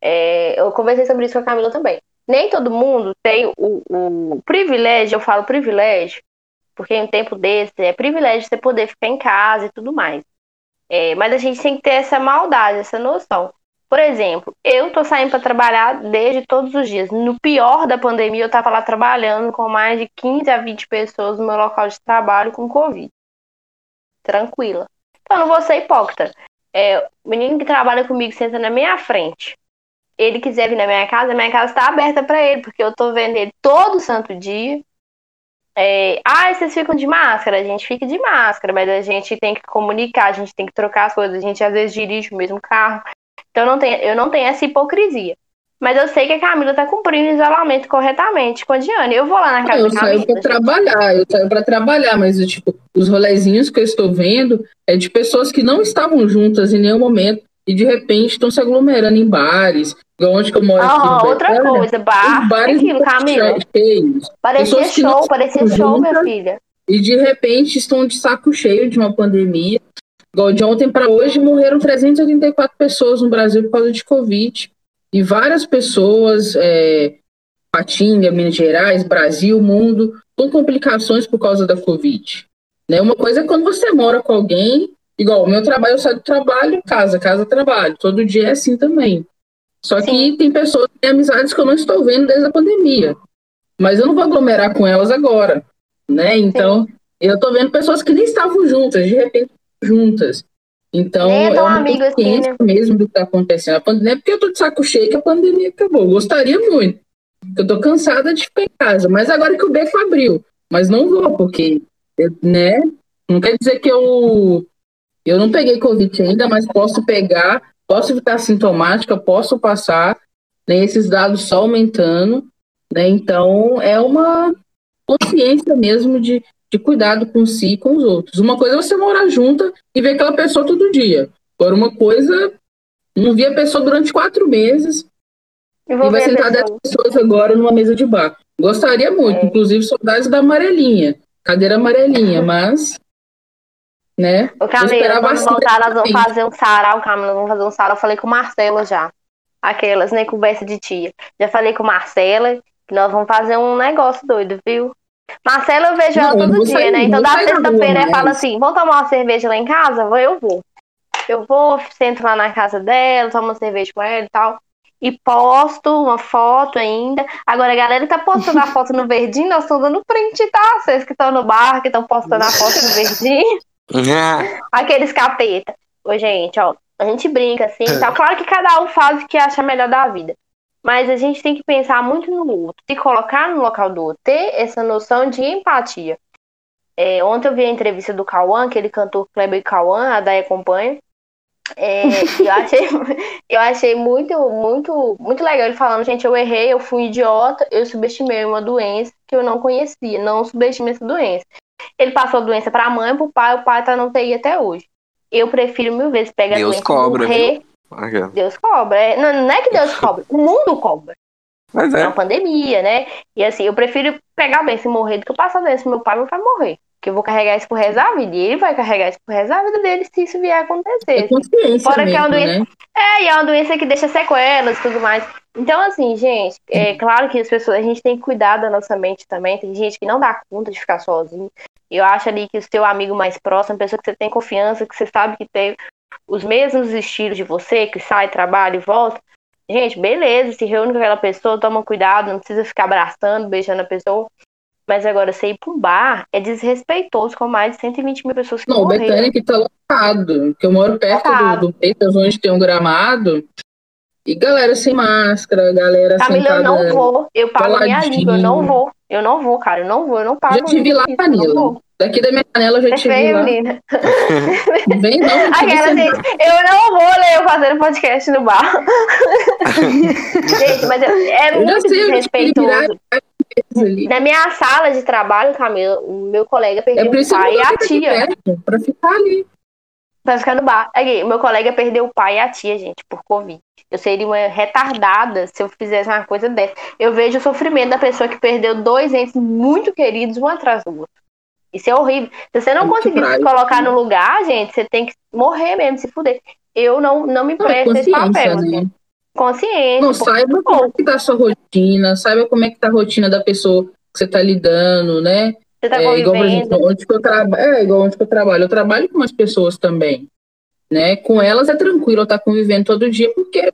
É, eu conversei sobre isso com a Camila também. Nem todo mundo tem o, o privilégio, eu falo privilégio, porque em um tempo desse é privilégio você poder ficar em casa e tudo mais. É, mas a gente tem que ter essa maldade, essa noção. Por exemplo, eu tô saindo para trabalhar desde todos os dias. No pior da pandemia, eu tava lá trabalhando com mais de 15 a 20 pessoas no meu local de trabalho com Covid. Tranquila. Então, não vou ser hipócrita. É, o menino que trabalha comigo senta na minha frente. Ele quiser vir na minha casa, minha casa está aberta para ele, porque eu tô vendo ele todo santo dia. É, ah, vocês ficam de máscara? A gente fica de máscara, mas a gente tem que comunicar, a gente tem que trocar as coisas, a gente às vezes dirige o mesmo carro. Então eu não tenho, eu não tenho essa hipocrisia. Mas eu sei que a Camila tá cumprindo o isolamento corretamente com a Diane. Eu vou lá na casa eu da Camila. Eu saio pra trabalhar, eu saio pra trabalhar, mas tipo, os rolezinhos que eu estou vendo é de pessoas que não estavam juntas em nenhum momento e de repente estão se aglomerando em bares, onde que eu moro ah, aqui outra Betânia, coisa, bar, bares aquilo, Camila. Cheios, parecia show, parecia show, minha filha. E de repente estão de saco cheio de uma pandemia. Igual de ontem para hoje morreram 384 pessoas no Brasil por causa de Covid. E várias pessoas, é, Patinga, Minas Gerais, Brasil, mundo, com complicações por causa da Covid. Né? Uma coisa é quando você mora com alguém, igual o meu trabalho, eu saio do trabalho, casa, casa, trabalho. Todo dia é assim também. Só que Sim. tem pessoas, tem amizades que eu não estou vendo desde a pandemia. Mas eu não vou aglomerar com elas agora, né? Então, Sim. eu estou vendo pessoas que nem estavam juntas, de repente juntas. Então, é, é uma amigo assim, né? mesmo do que está acontecendo. A pandemia, é porque eu estou de saco cheio que a pandemia acabou. Gostaria muito. Eu estou cansada de ficar em casa. Mas agora que o beco abriu. Mas não vou, porque, né? Não quer dizer que eu, eu não peguei Covid ainda, mas posso pegar posso ficar sintomática, posso passar, né, esses dados só aumentando, né, então é uma consciência mesmo de, de cuidado com si e com os outros. Uma coisa é você morar junta e ver aquela pessoa todo dia. Agora, uma coisa, não vi a pessoa durante quatro meses e vai sentar dez pessoas agora numa mesa de bar. Gostaria muito, é. inclusive saudades da amarelinha, cadeira amarelinha, mas né? O Camila, quando voltar, elas vão fazer um sarau, Camila, vão fazer um sarau. Eu falei com Marcela já. Aquelas, nem né, conversa de tia. Já falei com Marcela que nós vamos fazer um negócio doido, viu? Marcela, eu vejo não, ela todo dia, né? Então, da sexta-feira, ela fala assim: vamos tomar uma cerveja lá em casa? Eu vou. Eu vou, sento lá na casa dela, tomo uma cerveja com ela e tal. E posto uma foto ainda. Agora, a galera tá postando a foto no verdinho, nós estamos dando print, tá? Vocês que estão no bar, que estão postando a foto no verdinho. Aqueles capeta. Ô, gente, ó, a gente brinca assim, tá claro que cada um faz o que acha melhor da vida. Mas a gente tem que pensar muito no outro, se colocar no local do outro, ter essa noção de empatia. É, ontem eu vi a entrevista do Cauã, aquele cantor Kleber Cauã, a Day acompanha. É, eu achei, eu achei muito, muito, muito legal ele falando, gente, eu errei, eu fui idiota, eu subestimei uma doença que eu não conhecia, não subestimei essa doença. Ele passou a doença para a mãe, para o pai, o pai tá no TI até hoje. Eu prefiro mil vezes pegar Deus a doença cobra, morrer. Viu? Deus cobra. É, não, não é que Deus cobra, o mundo cobra. Mas é. é uma pandemia, né? E assim, eu prefiro pegar a doença e morrer do que eu passar doença pro meu pai, meu pai morrer. Porque eu vou carregar isso pro resto da vida. E ele vai carregar isso pro resto da vida dele se isso vier a acontecer. É Fora mesmo, que é uma doença. Né? É, e é uma doença que deixa sequelas e tudo mais. Então, assim, gente, é claro que as pessoas, a gente tem que cuidar da nossa mente também. Tem gente que não dá conta de ficar sozinho. Eu acho ali que o seu amigo mais próximo, a pessoa que você tem confiança, que você sabe que tem os mesmos estilos de você, que sai, trabalha e volta. Gente, beleza, se reúne com aquela pessoa, toma cuidado, não precisa ficar abraçando, beijando a pessoa. Mas agora, você ir para um bar é desrespeitoso com mais de 120 mil pessoas que Não, morreram. o que tá lotado, que eu moro perto do, do Peitas, onde tem um gramado. E galera sem máscara, galera Camila, eu não vou. Eu pago minha língua, eu não vou. Eu não vou, cara, eu não vou, eu não pago. Já te vi lá, Camila. Daqui da minha janela eu já É te vi lá. menina. Vem não, Aquela, gente, eu não vou ler eu fazendo podcast no bar. gente, mas eu, é Eu muito sei, desrespeitoso. Na minha sala de trabalho, Camila, o meu colega É perdeu por o pai e a tia. pra ficar ali. Vai ficar no bar. Aqui, o meu colega perdeu o pai e a tia, gente, por Covid. Eu seria uma retardada se eu fizesse uma coisa dessa. Eu vejo o sofrimento da pessoa que perdeu dois entes muito queridos, um atrás do outro. Isso é horrível. Se você não É conseguir se colocar no lugar, gente, você tem que morrer mesmo, se fuder. Eu não, não me Não, presto esse papel. consciência, assim. né? Consciente. Não, saiba como é que tá a sua rotina, saiba como é que tá a rotina da pessoa que você tá lidando, né? você tá É, igual, onde que eu trabalho, é igual onde que eu trabalho. Eu trabalho com as pessoas também, né? Com elas é tranquilo eu estar convivendo todo dia, porque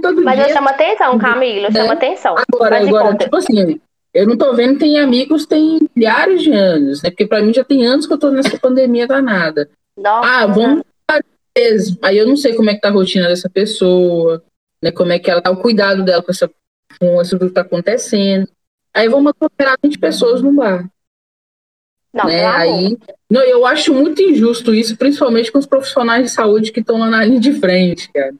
todo Mas eu dia. chamo atenção, Camila. Eu Né? chamo atenção. Agora, Mas agora tipo assim, eu não tô vendo, tem amigos, tem milhares de anos, né? Porque pra mim já tem anos que eu tô nessa pandemia danada. Nossa, Ah, vamos vezes. Aí eu não sei como é que tá a rotina dessa pessoa, né? Como é que ela tá, o cuidado dela com, essa, com isso que tá acontecendo. Aí vamos atoperar 20 pessoas no bar, Não, né? amor. Aí, não, eu acho muito injusto isso, principalmente com os profissionais de saúde que estão lá na linha de frente, cara.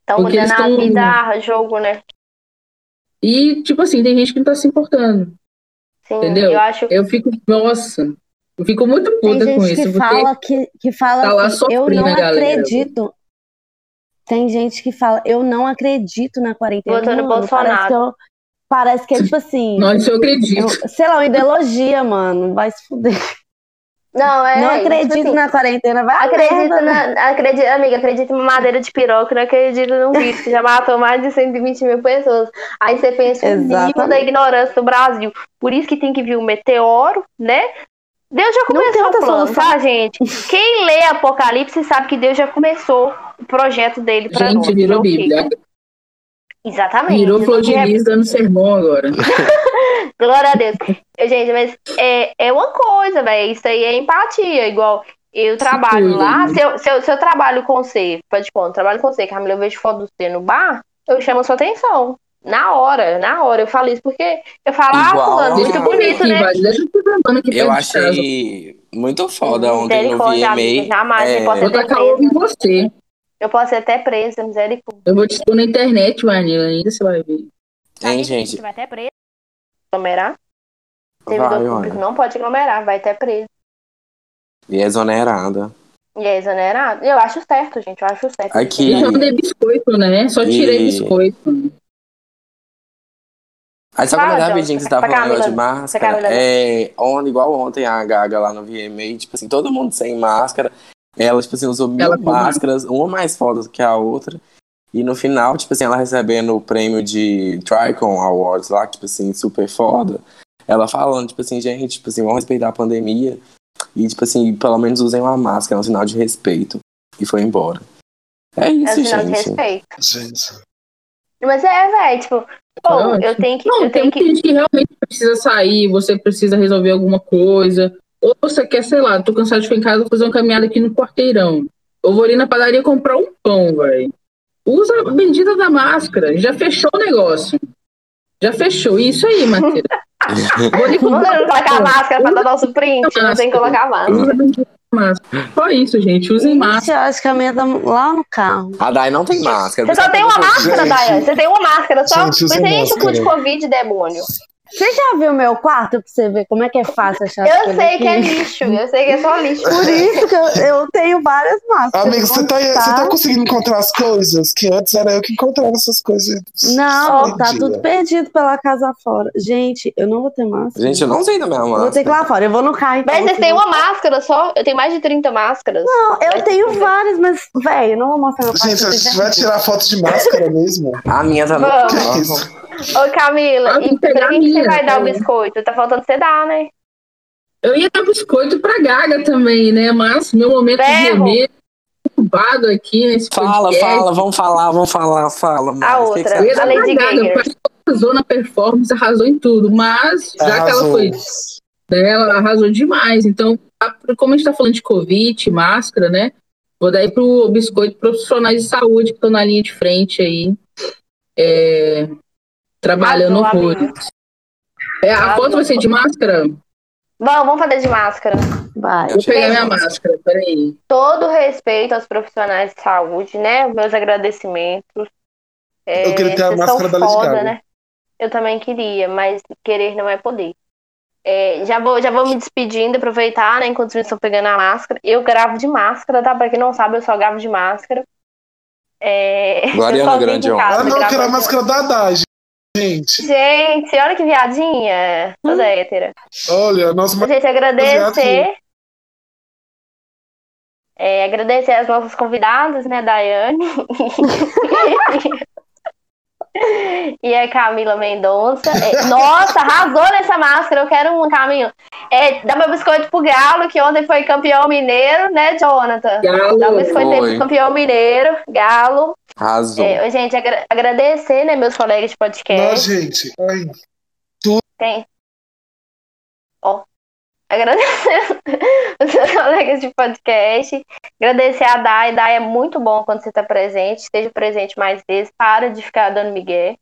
Estão mudando a tão- vida a jogo, né? E, tipo assim, tem gente que não tá se importando. Sim, Entendeu? eu acho. Eu fico, nossa, eu fico muito puta com gente isso. que fala que, que fala tá lá assim, eu não galera. acredito. Tem gente que fala, eu não acredito na quarentena. Mano, Bolsonaro. Parece que, eu- parece que é tipo assim, Nossa, eu acredito. eu- sei lá, uma ideologia, mano. Vai se fuder. Não, é. não tipo acredito assim, na quarentena, vai a Acredito merda, né? na. Acredito, amiga, acredito em madeira de piroca, não acredito num vírus que já matou mais de 120 mil pessoas. Aí você pensa o nível da ignorância do Brasil. Por isso que tem que vir o meteoro, né? Deus já Não tem começou o plano, solução. tá, gente? Quem lê Apocalipse sabe que Deus já começou o projeto dele pra nós. Gente, virou? Bíblia. Exatamente. Virou flor de É- lis dando sermão agora. Glória a Deus. Gente, mas é, é uma coisa, velho. Isso aí é empatia. Igual eu trabalho lá. Se eu, se, eu, se eu trabalho com você, pode conta, trabalho com você, Camila, eu vejo foto do você no bar, eu chamo a sua atenção. Na hora, na hora. Eu falo isso porque eu falo, ah, Igual fulano, a- muito bonito, né? eu achei muito foda ontem no VMA. jamais eu posso tacar ovo em presa. você. Eu posso ser até presa, misericórdia. Eu vou te expor na internet, Vanilla, ainda você vai ver. Hein, gente? Você vai até presa. Aglomerar? Vai, público não pode aglomerar, vai até preso. E é exonerada. E é exonerado. Eu acho certo, gente. Eu acho certo. Aqui. Eu já mandei biscoito, né? Só tirei E- biscoito. Aí só Fala, comentar João, rapidinho que você pra tava falando Camila, de máscara. Camila. É, on, igual ontem a Gaga lá no VMA, tipo assim, todo mundo sem máscara. Ela, tipo assim, usou mil Ela máscaras, uma mais foda do que a outra. E no final, tipo assim, ela recebendo o prêmio de Tricon Awards lá, tipo assim, super foda. Ela falando, tipo assim, gente, tipo assim, vamos respeitar a pandemia. E, tipo assim, pelo menos usem uma máscara, é um sinal de respeito. E foi embora. É É isso, um sinal de gente. respeito. Gente. Mas é, velho, tipo, pô, ótimo. eu tenho que. Não, eu tem tenho muita que. gente que realmente precisa sair, você precisa resolver alguma coisa. Ou você quer, sei lá, tô cansado de ficar em casa, vou fazer uma caminhada aqui no quarteirão. Eu vou ali na padaria comprar um pão, velho. Usa a bendita da máscara. Já fechou o negócio. Já fechou. Isso aí, Matheus. Vou Não colocar a máscara pra dar nosso print, não tem que colocar a máscara. Usa a bendita da máscara. Só isso, gente. Usem máscara. eu acho que a minha tá lá no carro. A Dai não tem máscara. Você só tem uma máscara. Daiane. Você tem uma máscara só. Gente, você enche o cu de. Covid, demônio. Você já viu meu quarto pra você ver como é que é fácil achar Eu sei que é aqui? lixo. Eu sei que é só lixo. Por isso que eu, eu tenho várias máscaras. Amigo, você tá, você tá conseguindo encontrar as coisas? Que antes era eu que encontrava essas coisas. Não, tá tudo perdido pela casa fora. Gente, eu não vou ter máscara. Gente, eu não sei da minha Eu vou ter que ir máscara. lá fora. Eu vou no carro. então, Mas vocês aqui, têm vou- uma máscara só? Eu tenho mais de 30 máscaras. Não, eu tenho várias, mas, velho, eu não vou mostrar meu quarto. Gente, gente vai tirar foto de máscara mesmo? A minha tá. Que isso? Ô, Camila, Ah, e pra quem que você minha, vai dar o biscoito? Tá faltando você dar, né? Eu ia dar biscoito pra Gaga também, né? Mas meu momento de Berro. gemer ocupado aqui nesse Fala, podcast. fala, vamos falar, vamos falar, fala. mais. A O que que outra. A Lady Gaga, arrasou na performance, arrasou em tudo. Mas, já que ela Arrasou. foi né, ela arrasou demais. Então, a- como a gente tá falando de Covid, máscara, né? Vou dar aí pro biscoito profissionais de saúde que estão na linha de frente aí. é, trabalhando horrores. É, a Arrasou. foto vai ser de máscara? Bom, vamos fazer de máscara. Vai. Vou pegar minha máscara, peraí. Todo respeito aos profissionais de saúde, né? Meus agradecimentos. É, Eu queria ter a máscara da foda, né? Eu também queria, mas querer não é poder. É, já, vou, já vou me despedindo, aproveitar, né? Enquanto vocês estão pegando a máscara. Eu gravo de máscara, tá? Pra quem não sabe, eu só gravo de máscara. É, sozinha Grande casa, Ah, não, eu quero a máscara da Haddad, gente. Gente, olha que viadinha. Toda hétera. Olha, nossa Gente, agradecer. É, agradecer as nossas convidadas, né, Daiane e a Camila Mendonça. É, nossa, arrasou nessa máscara, eu quero um, Camila. É, dá meu biscoito pro Galo, que ontem foi campeão mineiro, né, Jonathan? Galo, Dá um biscoito foi. pro campeão mineiro, Galo. Arrasou. É, gente, agra- agradecer, né, meus colegas de podcast. Nossa, gente. Ai, Tem. Agradecer os seus colegas de podcast. Agradecer a Dai. Dai é muito bom quando você está presente. Esteja presente mais vezes. Para de ficar dando migué.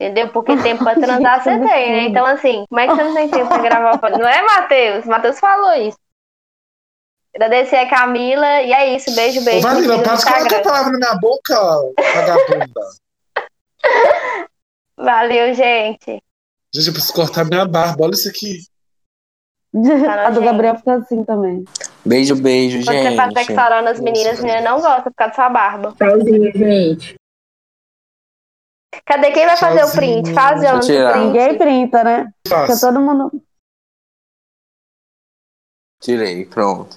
Entendeu? Porque tempo pra transar você tem, né? Então, assim, como é que você não tem tempo pra gravar? Não é, Matheus? Matheus falou isso. Agradecer a Camila. E é isso. Beijo, beijo. No para de colocar a palavra na minha boca, vagabunda. Valeu, gente. Gente, eu preciso cortar minha barba. Olha isso aqui. A do gente. Gabriel fica assim também. Beijo, beijo, Quando você faz gente. sexorando as meninas, as meninas não gostam por causa da sua barba. Tchauzinho, gente. Cadê quem vai fazer o print? Faz, o print. Ninguém printa, né? Fica todo mundo. Tirei, pronto.